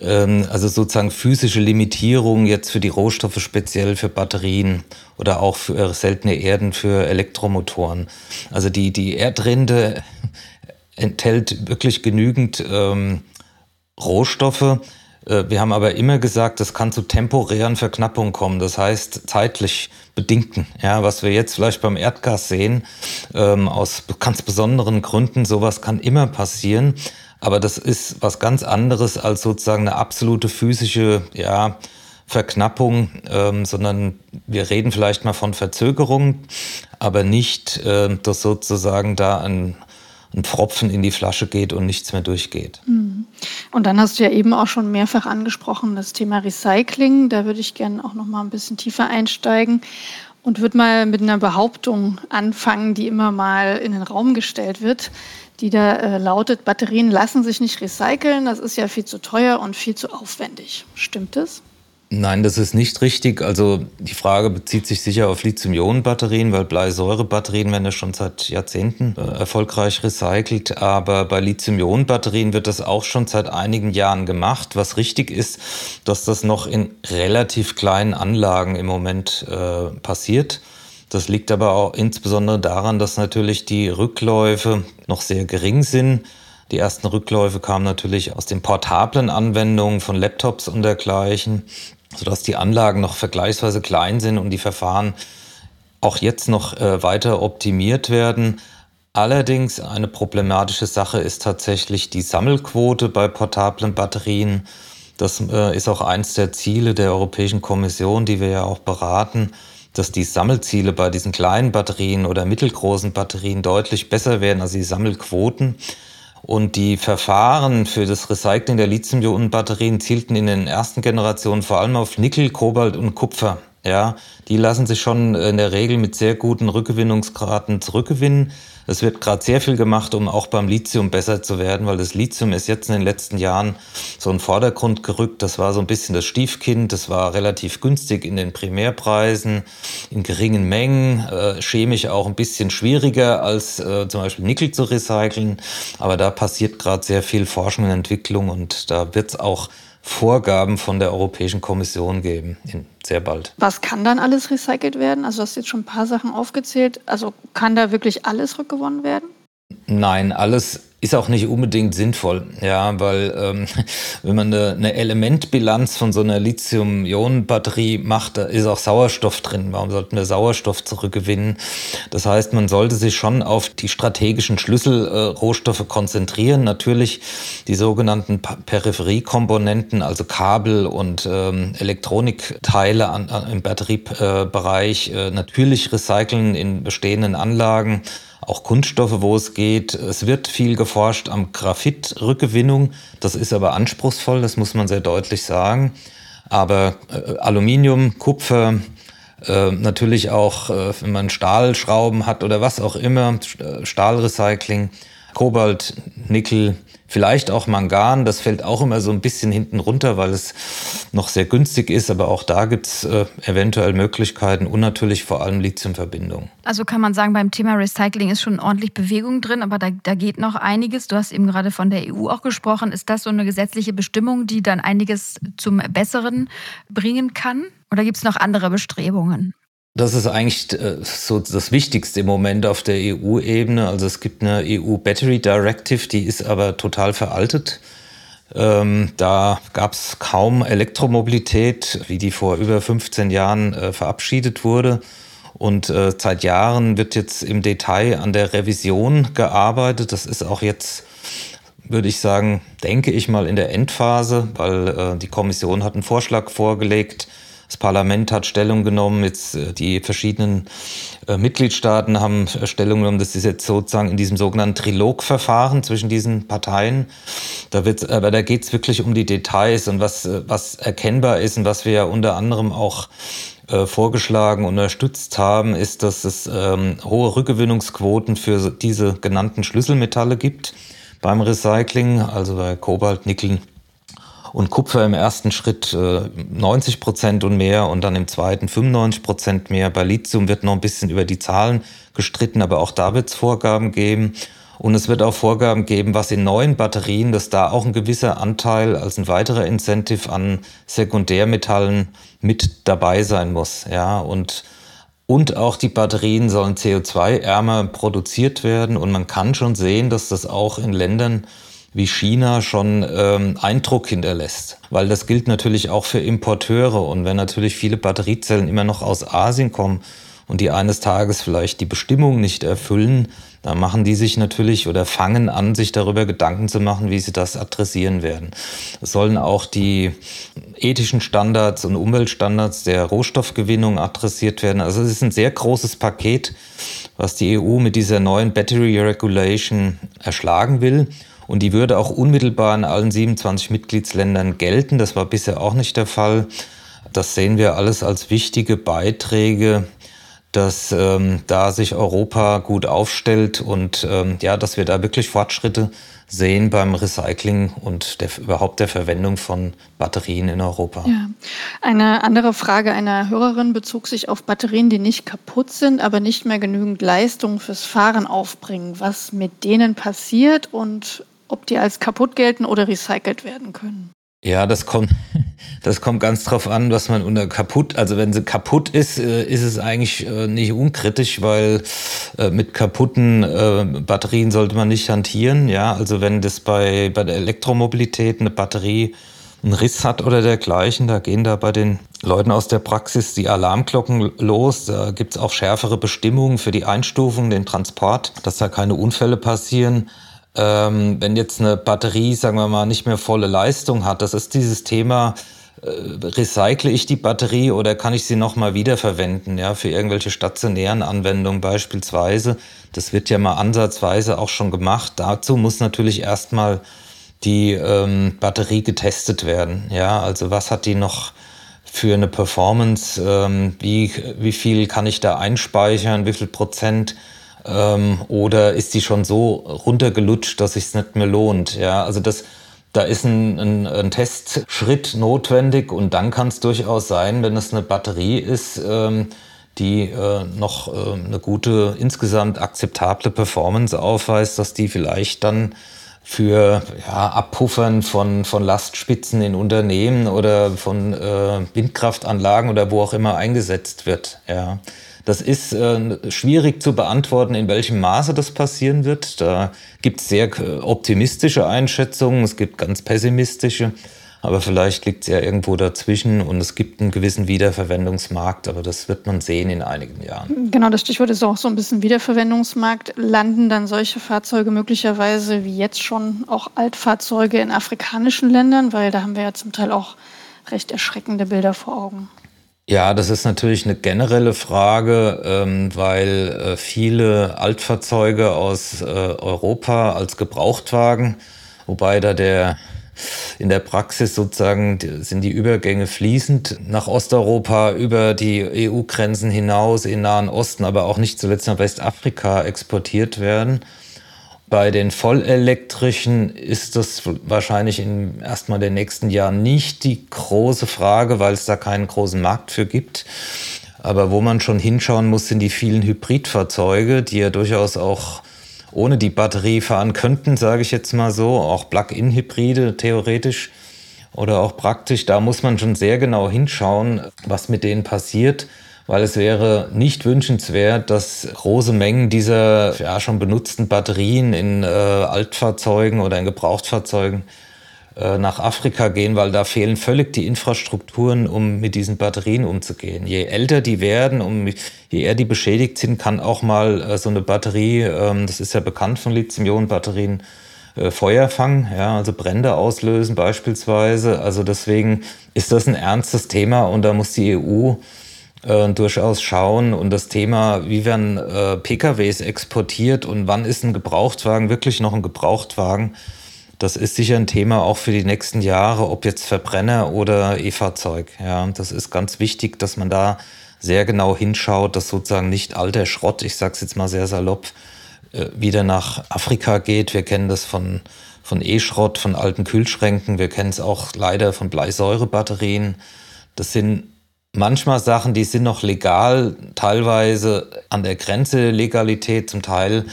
ähm, also sozusagen physische Limitierung jetzt für die Rohstoffe, speziell für Batterien oder auch für seltene Erden für Elektromotoren. Also die, die Erdrinde enthält wirklich genügend ähm, Rohstoffe. Äh, wir haben aber immer gesagt, das kann zu temporären Verknappungen kommen, das heißt zeitlich bedingten. Ja, was wir jetzt vielleicht beim Erdgas sehen, ähm, aus ganz besonderen Gründen, sowas kann immer passieren. Aber das ist was ganz anderes als sozusagen eine absolute physische, ja, Verknappung, ähm, sondern wir reden vielleicht mal von Verzögerung, aber nicht, äh, dass sozusagen da ein ein Pfropfen in die Flasche geht und nichts mehr durchgeht. Mhm. Und dann hast du ja eben auch schon mehrfach angesprochen, das Thema Recycling. Da würde ich gerne auch noch mal ein bisschen tiefer einsteigen und würde mal mit einer Behauptung anfangen, die immer mal in den Raum gestellt wird, die da äh, lautet, Batterien lassen sich nicht recyceln, das ist ja viel zu teuer und viel zu aufwendig. Stimmt das? Nein, das ist nicht richtig. Also die Frage bezieht sich sicher auf Lithium-Ionen-Batterien, weil Bleisäure-Batterien werden ja schon seit Jahrzehnten äh, erfolgreich recycelt. Aber bei Lithium-Ionen-Batterien wird das auch schon seit einigen Jahren gemacht. Was richtig ist, dass das noch in relativ kleinen Anlagen im Moment äh, passiert. Das liegt aber auch insbesondere daran, dass natürlich die Rückläufe noch sehr gering sind. Die ersten Rückläufe kamen natürlich aus den portablen Anwendungen von Laptops und dergleichen sodass die Anlagen noch vergleichsweise klein sind und die Verfahren auch jetzt noch äh, weiter optimiert werden. Allerdings eine problematische Sache ist tatsächlich die Sammelquote bei portablen Batterien. Das äh, ist auch eins der Ziele der Europäischen Kommission, die wir ja auch beraten, dass die Sammelziele bei diesen kleinen Batterien oder mittelgroßen Batterien deutlich besser werden als die Sammelquoten. Und die Verfahren für das Recycling der Lithium-Ionen-Batterien zielten in den ersten Generationen vor allem auf Nickel, Kobalt und Kupfer. Ja, die lassen sich schon in der Regel mit sehr guten Rückgewinnungsgraden zurückgewinnen. Es wird gerade sehr viel gemacht, um auch beim Lithium besser zu werden, weil das Lithium ist jetzt in den letzten Jahren so in den Vordergrund gerückt. Das war so ein bisschen das Stiefkind. Das war relativ günstig in den Primärpreisen, in geringen Mengen, äh, chemisch auch ein bisschen schwieriger als äh, zum Beispiel Nickel zu recyceln. Aber da passiert gerade sehr viel Forschung und Entwicklung und da wird es auch Vorgaben von der Europäischen Kommission geben, sehr bald. Was kann dann alles recycelt werden? Also du hast jetzt schon ein paar Sachen aufgezählt. Also kann da wirklich alles rückgewonnen werden? Nein, alles ist auch nicht unbedingt sinnvoll, ja, weil ähm, wenn man eine, eine Elementbilanz von so einer Lithium-Ionen-Batterie macht, da ist auch Sauerstoff drin. Warum sollten wir Sauerstoff zurückgewinnen? Das heißt, man sollte sich schon auf die strategischen Schlüsselrohstoffe äh, konzentrieren. Natürlich die sogenannten Peripheriekomponenten, also Kabel und ähm, Elektronikteile an, an, im Batteriebereich, äh, natürlich recyceln in bestehenden Anlagen auch Kunststoffe, wo es geht. Es wird viel geforscht am Graphitrückgewinnung. Das ist aber anspruchsvoll, das muss man sehr deutlich sagen. Aber äh, Aluminium, Kupfer, Äh, natürlich auch, äh, wenn man Stahlschrauben hat oder was auch immer, äh, Stahlrecycling, Kobalt, Nickel, Vielleicht auch Mangan, das fällt auch immer so ein bisschen hinten runter, weil es noch sehr günstig ist, aber auch da gibt es äh, eventuell Möglichkeiten und natürlich vor allem Lithiumverbindungen. Also kann man sagen, beim Thema Recycling ist schon ordentlich Bewegung drin, aber da, da geht noch einiges. Du hast eben gerade von der EU auch gesprochen. Ist das so eine gesetzliche Bestimmung, die dann einiges zum Besseren bringen kann? Oder gibt es noch andere Bestrebungen? Das ist eigentlich äh, so das Wichtigste im Moment auf der EU-Ebene. Also es gibt eine EU Battery Directive, die ist aber total veraltet. Ähm, da gab es kaum Elektromobilität, wie die vor über 15 Jahren äh, verabschiedet wurde. Und äh, seit Jahren wird jetzt im Detail an der Revision gearbeitet. Das ist auch jetzt, würde ich sagen, denke ich mal in der Endphase, weil äh, die Kommission hat einen Vorschlag vorgelegt, das Parlament hat Stellung genommen, jetzt äh, die verschiedenen äh, Mitgliedstaaten haben äh, Stellung genommen. Das ist jetzt sozusagen in diesem sogenannten Trilogverfahren zwischen diesen Parteien. Da wird, aber da geht es wirklich um die Details und was, was erkennbar ist und was wir ja unter anderem auch vorgeschlagen und unterstützt haben, ist, dass es ähm, hohe Rückgewinnungsquoten für diese genannten Schlüsselmetalle gibt beim Recycling, also bei Kobalt, Nickel, und Kupfer im ersten Schritt äh, 90 Prozent und mehr und dann im zweiten 95 Prozent mehr. Bei Lithium wird noch ein bisschen über die Zahlen gestritten, aber auch da wird es Vorgaben geben. Und es wird auch Vorgaben geben, was in neuen Batterien, dass da auch ein gewisser Anteil als ein weiterer Incentive an Sekundärmetallen mit dabei sein muss. Ja, und, und auch die Batterien sollen CO2-ärmer produziert werden. Und man kann schon sehen, dass das auch in Ländern wie China schon ähm, Eindruck hinterlässt. Weil das gilt natürlich auch für Importeure. Und wenn natürlich viele Batteriezellen immer noch aus Asien kommen und die eines Tages vielleicht die Bestimmung nicht erfüllen, dann machen die sich natürlich oder fangen an, sich darüber Gedanken zu machen, wie sie das adressieren werden. Es sollen auch die ethischen Standards und Umweltstandards der Rohstoffgewinnung adressiert werden. Also es ist ein sehr großes Paket, was die EU mit dieser neuen Battery Regulation erschlagen will. Und die würde auch unmittelbar in allen 27 Mitgliedsländern gelten. Das war bisher auch nicht der Fall. Das sehen wir alles als wichtige Beiträge, dass ähm, da sich Europa gut aufstellt und ähm, ja, dass wir da wirklich Fortschritte sehen beim Recycling und der, überhaupt der Verwendung von Batterien in Europa. Ja. Eine andere Frage einer Hörerin bezog sich auf Batterien, die nicht kaputt sind, aber nicht mehr genügend Leistung fürs Fahren aufbringen. Was mit denen passiert und ob die als kaputt gelten oder recycelt werden können. Ja, das kommt, das kommt ganz drauf an, was man unter kaputt, also wenn sie kaputt ist, äh, ist es eigentlich äh, nicht unkritisch, weil äh, mit kaputten Batterien sollte man nicht hantieren. Ja, also wenn das bei, bei der Elektromobilität eine Batterie einen Riss hat oder dergleichen, da gehen da bei den Leuten aus der Praxis die Alarmglocken los. Da gibt's auch schärfere Bestimmungen für die Einstufung, den Transport, dass da keine Unfälle passieren. Ähm, wenn jetzt eine Batterie, sagen wir mal, nicht mehr volle Leistung hat, das ist dieses Thema, äh, recycle ich die Batterie oder kann ich sie nochmal wiederverwenden, ja, für irgendwelche stationären Anwendungen beispielsweise. Das wird ja mal ansatzweise auch schon gemacht. Dazu muss natürlich erstmal die ähm, Batterie getestet werden. Ja, also was hat die noch für eine Performance? Ähm, wie, wie viel kann ich da einspeichern? Wie viel Prozent? Ähm, oder ist die schon so runtergelutscht, dass es nicht mehr lohnt? Ja, also das, da ist ein, ein, ein Testschritt notwendig und dann kann es durchaus sein, wenn es eine Batterie ist, ähm, die äh, noch äh, eine gute, insgesamt akzeptable Performance aufweist, dass die vielleicht dann für ja, Abpuffern von, von Lastspitzen in Unternehmen oder von äh, Windkraftanlagen oder wo auch immer eingesetzt wird. Ja. Das ist äh, schwierig zu beantworten, in welchem Maße das passieren wird. Da gibt es sehr äh, optimistische Einschätzungen, es gibt ganz pessimistische. Aber vielleicht liegt es ja irgendwo dazwischen und es gibt einen gewissen Wiederverwendungsmarkt, aber das wird man sehen in einigen Jahren. Genau, das Stichwort ist auch so ein bisschen Wiederverwendungsmarkt. Landen dann solche Fahrzeuge möglicherweise wie jetzt schon auch Altfahrzeuge in afrikanischen Ländern, weil da haben wir ja zum Teil auch recht erschreckende Bilder vor Augen. Ja, das ist natürlich eine generelle Frage, ähm, weil äh, viele Altfahrzeuge aus äh, Europa als Gebrauchtwagen, wobei da der In der Praxis sozusagen sind die Übergänge fließend nach Osteuropa, über die EU-Grenzen hinaus, in Nahen Osten, aber auch nicht zuletzt nach Westafrika exportiert werden. Bei den vollelektrischen ist das wahrscheinlich in erstmal den nächsten Jahren nicht die große Frage, weil es da keinen großen Markt für gibt. Aber wo man schon hinschauen muss, sind die vielen Hybridfahrzeuge, die ja durchaus auch ohne die Batterie fahren könnten, sage ich jetzt mal so, auch Plug-in-Hybride theoretisch oder auch praktisch. Da muss man schon sehr genau hinschauen, was mit denen passiert weil es wäre nicht wünschenswert, dass große Mengen dieser ja, schon benutzten Batterien in äh, Altfahrzeugen oder in Gebrauchtfahrzeugen äh, nach Afrika gehen, weil da fehlen völlig die Infrastrukturen, um mit diesen Batterien umzugehen. Je älter die werden, um, je eher die beschädigt sind, kann auch mal äh, so eine Batterie, ähm, das ist ja bekannt von Lithium-Ionen-Batterien, äh, Feuer fangen, ja, also Brände auslösen beispielsweise. Also deswegen ist das ein ernstes Thema und da muss die EU äh, durchaus schauen. Und das Thema, wie werden äh, PKWs exportiert und wann ist ein Gebrauchtwagen wirklich noch ein Gebrauchtwagen, das ist sicher ein Thema auch für die nächsten Jahre, ob jetzt Verbrenner oder E-Fahrzeug. Ja, das ist ganz wichtig, dass man da sehr genau hinschaut, dass sozusagen nicht alter Schrott, ich sage es jetzt mal sehr salopp, äh, wieder nach Afrika geht. Wir kennen das von, von E-Schrott, von alten Kühlschränken. Wir kennen es auch leider von Bleisäurebatterien. Das sind manchmal Sachen, die sind noch legal, teilweise an der Grenze Legalität, zum Teil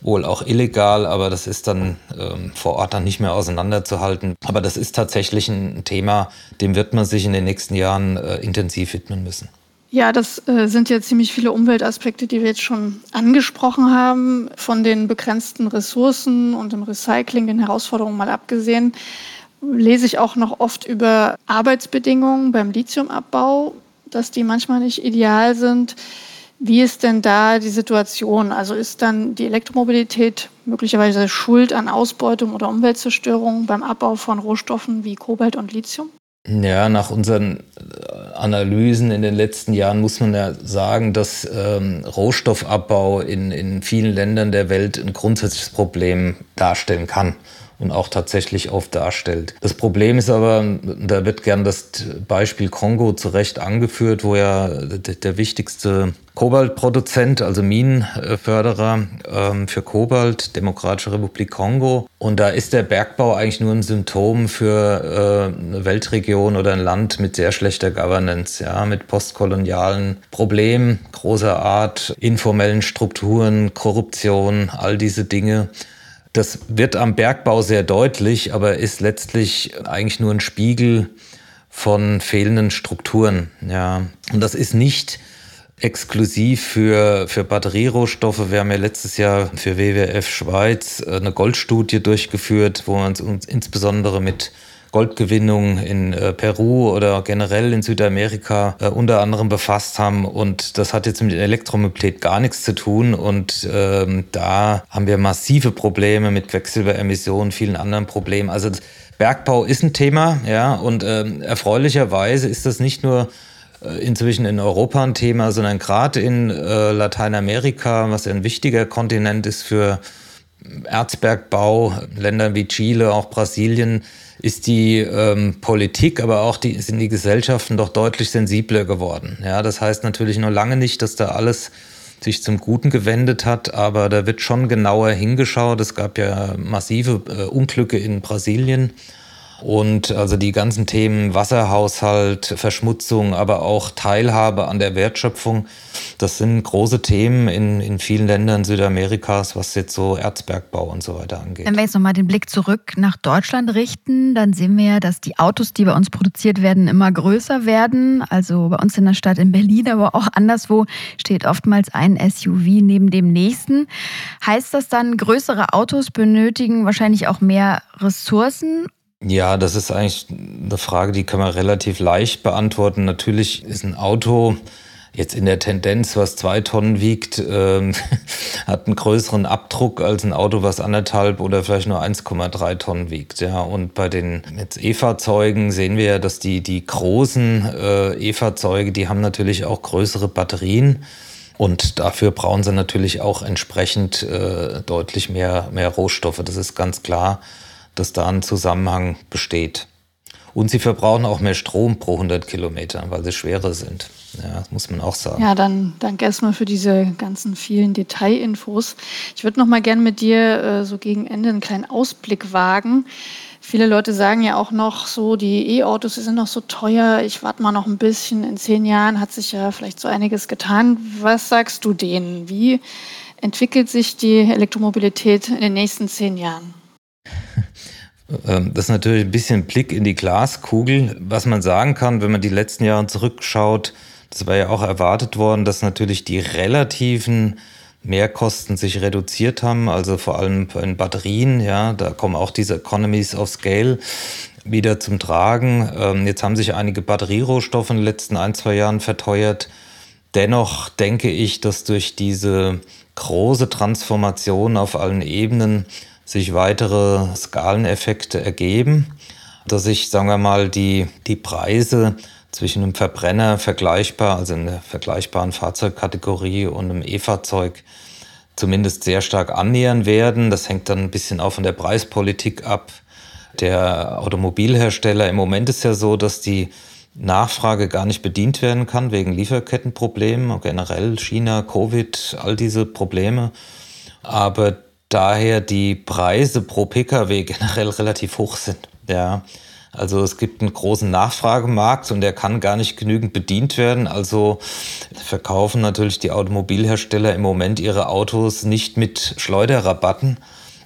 wohl auch illegal, aber das ist dann ähm, vor Ort dann nicht mehr auseinanderzuhalten. Aber das ist tatsächlich ein Thema, dem wird man sich in den nächsten Jahren äh, intensiv widmen müssen. Ja, das äh, sind ja ziemlich viele Umweltaspekte, die wir jetzt schon angesprochen haben, von den begrenzten Ressourcen und dem Recycling, den Herausforderungen mal abgesehen lese ich auch noch oft über Arbeitsbedingungen beim Lithiumabbau, dass die manchmal nicht ideal sind. Wie ist denn da die Situation? Also ist dann die Elektromobilität möglicherweise schuld an Ausbeutung oder Umweltzerstörung beim Abbau von Rohstoffen wie Kobalt und Lithium? Ja, nach unseren Analysen in den letzten Jahren muss man ja sagen, dass ähm, Rohstoffabbau in, in vielen Ländern der Welt ein grundsätzliches Problem darstellen kann und auch tatsächlich oft darstellt. Das Problem ist aber, da wird gern das Beispiel Kongo zu Recht angeführt, wo ja der wichtigste Kobaltproduzent, also Minenförderer ähm, für Kobalt, Demokratische Republik Kongo. Und da ist der Bergbau eigentlich nur ein Symptom für äh, eine Weltregion oder ein Land mit sehr schlechter Governance, ja, mit postkolonialen Problemen großer Art, informellen Strukturen, Korruption, all diese Dinge. Das wird am Bergbau sehr deutlich, aber ist letztlich eigentlich nur ein Spiegel von fehlenden Strukturen. Ja. Und das ist nicht exklusiv für, für Batterierohstoffe. Wir haben ja letztes Jahr für WWF Schweiz eine Goldstudie durchgeführt, wo wir uns insbesondere mit Goldgewinnung in äh, Peru oder generell in Südamerika äh, unter anderem befasst haben. Und das hat jetzt mit Elektromobilität gar nichts zu tun. Und ähm, da haben wir massive Probleme mit Quecksilberemissionen, vielen anderen Problemen. Also Bergbau ist ein Thema, ja, und ähm, erfreulicherweise ist das nicht nur äh, inzwischen in Europa ein Thema, sondern gerade in äh, Lateinamerika, was ein wichtiger Kontinent ist für Erzbergbau, Länder wie Chile, auch Brasilien, ist die ähm, Politik, aber auch die, sind die Gesellschaften doch deutlich sensibler geworden. Ja, das heißt natürlich noch lange nicht, dass da alles sich zum Guten gewendet hat, aber da wird schon genauer hingeschaut. Es gab ja massive äh, Unglücke in Brasilien und also die ganzen Themen Wasserhaushalt, Verschmutzung, aber auch Teilhabe an der Wertschöpfung, das sind große Themen in, in vielen Ländern Südamerikas, was jetzt so Erzbergbau und so weiter angeht. Wenn wir jetzt nochmal den Blick zurück nach Deutschland richten, dann sehen wir ja, dass die Autos, die bei uns produziert werden, immer größer werden. Also bei uns in der Stadt in Berlin, aber auch anderswo steht oftmals ein SUV neben dem nächsten. Heißt das dann, größere Autos benötigen wahrscheinlich auch mehr Ressourcen ja, das ist eigentlich eine Frage, die kann man relativ leicht beantworten. Natürlich ist ein Auto jetzt in der Tendenz, was zwei Tonnen wiegt, ähm, hat einen größeren Abdruck als ein Auto, was anderthalb oder vielleicht nur 1,3 Tonnen wiegt. Ja, und bei den E-Fahrzeugen sehen wir ja, dass die, die großen äh, E-Fahrzeuge, die haben natürlich auch größere Batterien. Und dafür brauchen sie natürlich auch entsprechend äh, deutlich mehr, mehr Rohstoffe. Das ist ganz klar. Dass da ein Zusammenhang besteht. Und sie verbrauchen auch mehr Strom pro 100 Kilometer, weil sie schwerer sind. Ja, das muss man auch sagen. Ja, dann danke erstmal für diese ganzen vielen Detailinfos. Ich würde noch mal gerne mit dir äh, so gegen Ende einen kleinen Ausblick wagen. Viele Leute sagen ja auch noch so, die E-Autos sind noch so teuer, ich warte mal noch ein bisschen, in zehn Jahren hat sich ja vielleicht so einiges getan. Was sagst du denen? Wie entwickelt sich die Elektromobilität in den nächsten zehn Jahren? Ähm, das ist natürlich ein bisschen Blick in die Glaskugel. Was man sagen kann, wenn man die letzten Jahre zurückschaut, das war ja auch erwartet worden, dass natürlich die relativen Mehrkosten sich reduziert haben, also vor allem in Batterien, ja, da kommen auch diese Economies of Scale wieder zum Tragen. Ähm, jetzt haben sich einige Batterierohstoffe in den letzten ein, zwei Jahren verteuert. Dennoch denke ich, dass durch diese große Transformation auf allen Ebenen sich weitere Skaleneffekte ergeben, dass sich, sagen wir mal, die, die Preise zwischen einem Verbrenner vergleichbar, also in der vergleichbaren Fahrzeugkategorie und einem E-Fahrzeug zumindest sehr stark annähern werden. Das hängt dann ein bisschen auch von der Preispolitik ab der Automobilhersteller. Im Moment ist ja so, dass die Nachfrage gar nicht bedient werden kann wegen Lieferkettenproblemen, generell China, Covid, all diese Probleme. Aber daher die Preise pro Pkw generell relativ hoch sind. Ja. Also es gibt einen großen Nachfragemarkt und der kann gar nicht genügend bedient werden. Also verkaufen natürlich die Automobilhersteller im Moment ihre Autos nicht mit Schleuderrabatten.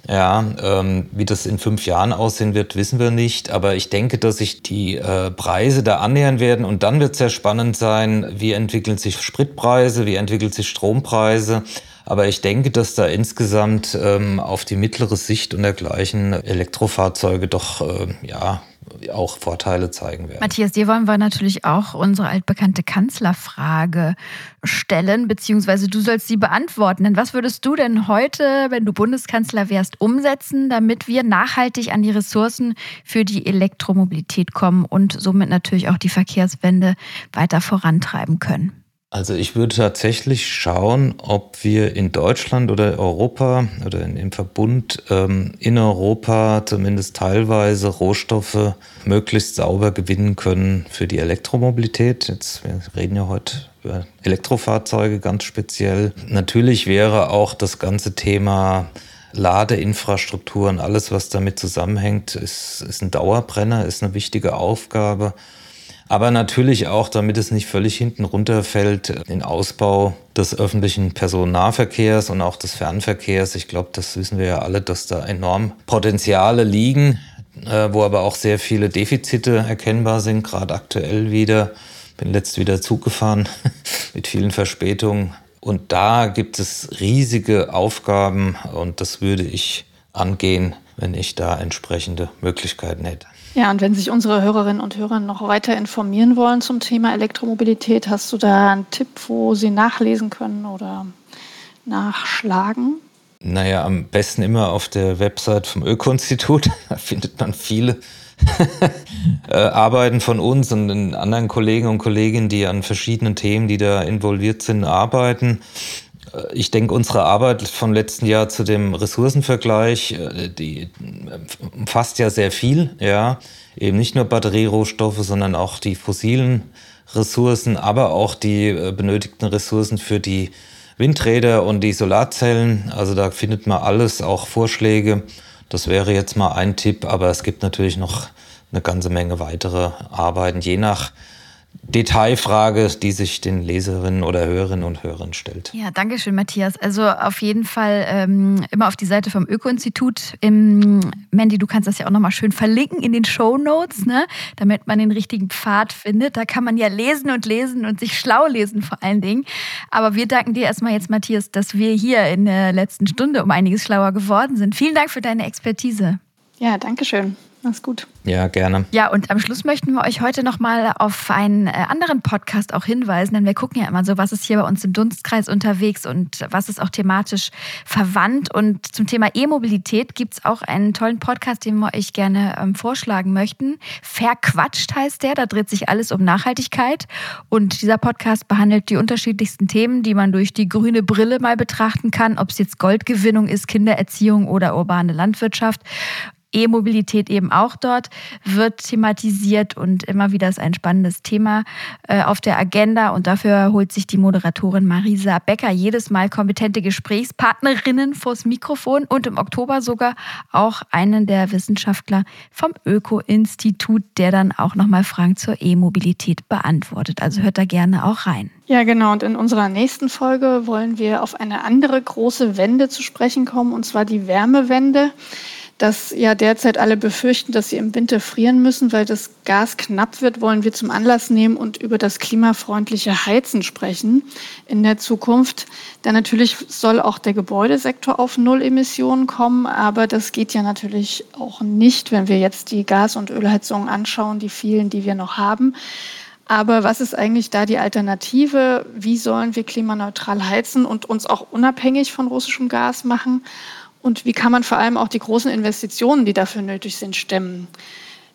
Ja, ähm, wie das in fünf Jahren aussehen wird, wissen wir nicht. Aber ich denke, dass sich die äh, Preise da annähern werden. Und dann wird es sehr spannend sein, wie entwickeln sich Spritpreise, wie entwickeln sich Strompreise. Aber ich denke, dass da insgesamt ähm, auf die mittlere Sicht und dergleichen Elektrofahrzeuge doch äh, ja auch Vorteile zeigen werden. Matthias, dir wollen wir natürlich auch unsere altbekannte Kanzlerfrage stellen, beziehungsweise du sollst sie beantworten. Denn was würdest du denn heute, wenn du Bundeskanzler wärst, umsetzen, damit wir nachhaltig an die Ressourcen für die Elektromobilität kommen und somit natürlich auch die Verkehrswende weiter vorantreiben können? Also ich würde tatsächlich schauen, ob wir in Deutschland oder Europa oder in, im Verbund ähm, in Europa zumindest teilweise Rohstoffe möglichst sauber gewinnen können für die Elektromobilität. Jetzt, wir reden ja heute über Elektrofahrzeuge ganz speziell. Natürlich wäre auch das ganze Thema Ladeinfrastruktur und alles, was damit zusammenhängt, ist, ist ein Dauerbrenner, ist eine wichtige Aufgabe. Aber natürlich auch, damit es nicht völlig hinten runterfällt, den Ausbau des öffentlichen Personennahverkehrs und auch des Fernverkehrs. Ich glaube, das wissen wir ja alle, dass da enorm Potenziale liegen, äh, wo aber auch sehr viele Defizite erkennbar sind, gerade aktuell wieder. Bin letzt wieder Zug gefahren mit vielen Verspätungen. Und da gibt es riesige Aufgaben und das würde ich angehen, wenn ich da entsprechende Möglichkeiten hätte. Ja, und wenn sich unsere Hörerinnen und Hörer noch weiter informieren wollen zum Thema Elektromobilität, hast du da einen Tipp, wo sie nachlesen können oder nachschlagen? Naja, am besten immer auf der Website vom Öko-Institut. Da findet man viele äh, Arbeiten von uns und den anderen Kollegen und Kolleginnen, die an verschiedenen Themen, die da involviert sind, arbeiten. Äh, ich denke, unsere Arbeit vom letzten Jahr zu dem Ressourcenvergleich, äh, die umfasst ja sehr viel, ja. Eben nicht nur Batterierohstoffe, sondern auch die fossilen Ressourcen, aber auch die äh, benötigten Ressourcen für die Windräder und die Solarzellen. Also da findet man alles, auch Vorschläge. Das wäre jetzt mal ein Tipp, aber es gibt natürlich noch eine ganze Menge weitere Arbeiten, je nach Detailfrage, die sich den Leserinnen oder Hörerinnen und Hörern stellt. Ja, danke schön, Matthias. Also auf jeden Fall ähm, immer auf die Seite vom Öko-Institut. Mandy, du kannst das ja auch nochmal schön verlinken in den Show Notes, ne? damit man den richtigen Pfad findet. Da kann man ja lesen und lesen und sich schlau lesen vor allen Dingen. Aber wir danken dir erstmal jetzt, Matthias, dass wir hier in der letzten Stunde um einiges schlauer geworden sind. Vielen Dank für deine Expertise. Ja, danke schön. Mach's gut. Ja, gerne. Ja, und am Schluss möchten wir euch heute nochmal auf einen äh, anderen Podcast auch hinweisen, denn wir gucken ja immer so, was ist hier bei uns im Dunstkreis unterwegs und was ist auch thematisch verwandt. Und zum Thema E-Mobilität gibt's auch einen tollen Podcast, den wir euch gerne ähm, vorschlagen möchten. Verquatscht heißt der, da dreht sich alles um Nachhaltigkeit. Und dieser Podcast behandelt die unterschiedlichsten Themen, die man durch die grüne Brille mal betrachten kann, ob es jetzt Goldgewinnung ist, Kindererziehung oder urbane Landwirtschaft. E-Mobilität eben auch dort, wird thematisiert und immer wieder ist ein spannendes Thema äh, auf der Agenda. Und dafür holt sich die Moderatorin Marisa Becker jedes Mal kompetente Gesprächspartnerinnen vors Mikrofon und im Oktober sogar auch einen der Wissenschaftler vom Öko-Institut, der dann auch nochmal Fragen zur E-Mobilität beantwortet. Also hört da gerne auch rein. Ja, genau. Und in unserer nächsten Folge wollen wir auf eine andere große Wende zu sprechen kommen, und zwar die Wärmewende dass ja derzeit alle befürchten, dass sie im Winter frieren müssen, weil das Gas knapp wird, wollen wir zum Anlass nehmen und über das klimafreundliche Heizen sprechen in der Zukunft. Denn natürlich soll auch der Gebäudesektor auf Null Emissionen kommen, aber das geht ja natürlich auch nicht, wenn wir jetzt die Gas- und Ölheizungen anschauen, die vielen, die wir noch haben. Aber was ist eigentlich da die Alternative? Wie sollen wir klimaneutral heizen und uns auch unabhängig von russischem Gas machen? Und wie kann man vor allem auch die großen Investitionen, die dafür nötig sind, stemmen?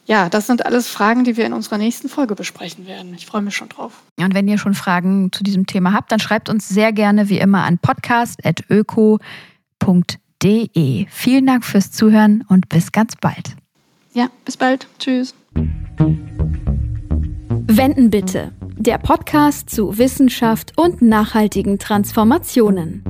Ja, das sind alles Fragen, die wir in unserer nächsten Folge besprechen werden. Ich freue mich schon drauf. Und wenn ihr schon Fragen zu diesem Thema habt, dann schreibt uns sehr gerne wie immer an podcast.öko.de. Vielen Dank fürs Zuhören und bis ganz bald. Ja, bis bald. Tschüss. Wenden bitte. Der Podcast zu Wissenschaft und nachhaltigen Transformationen.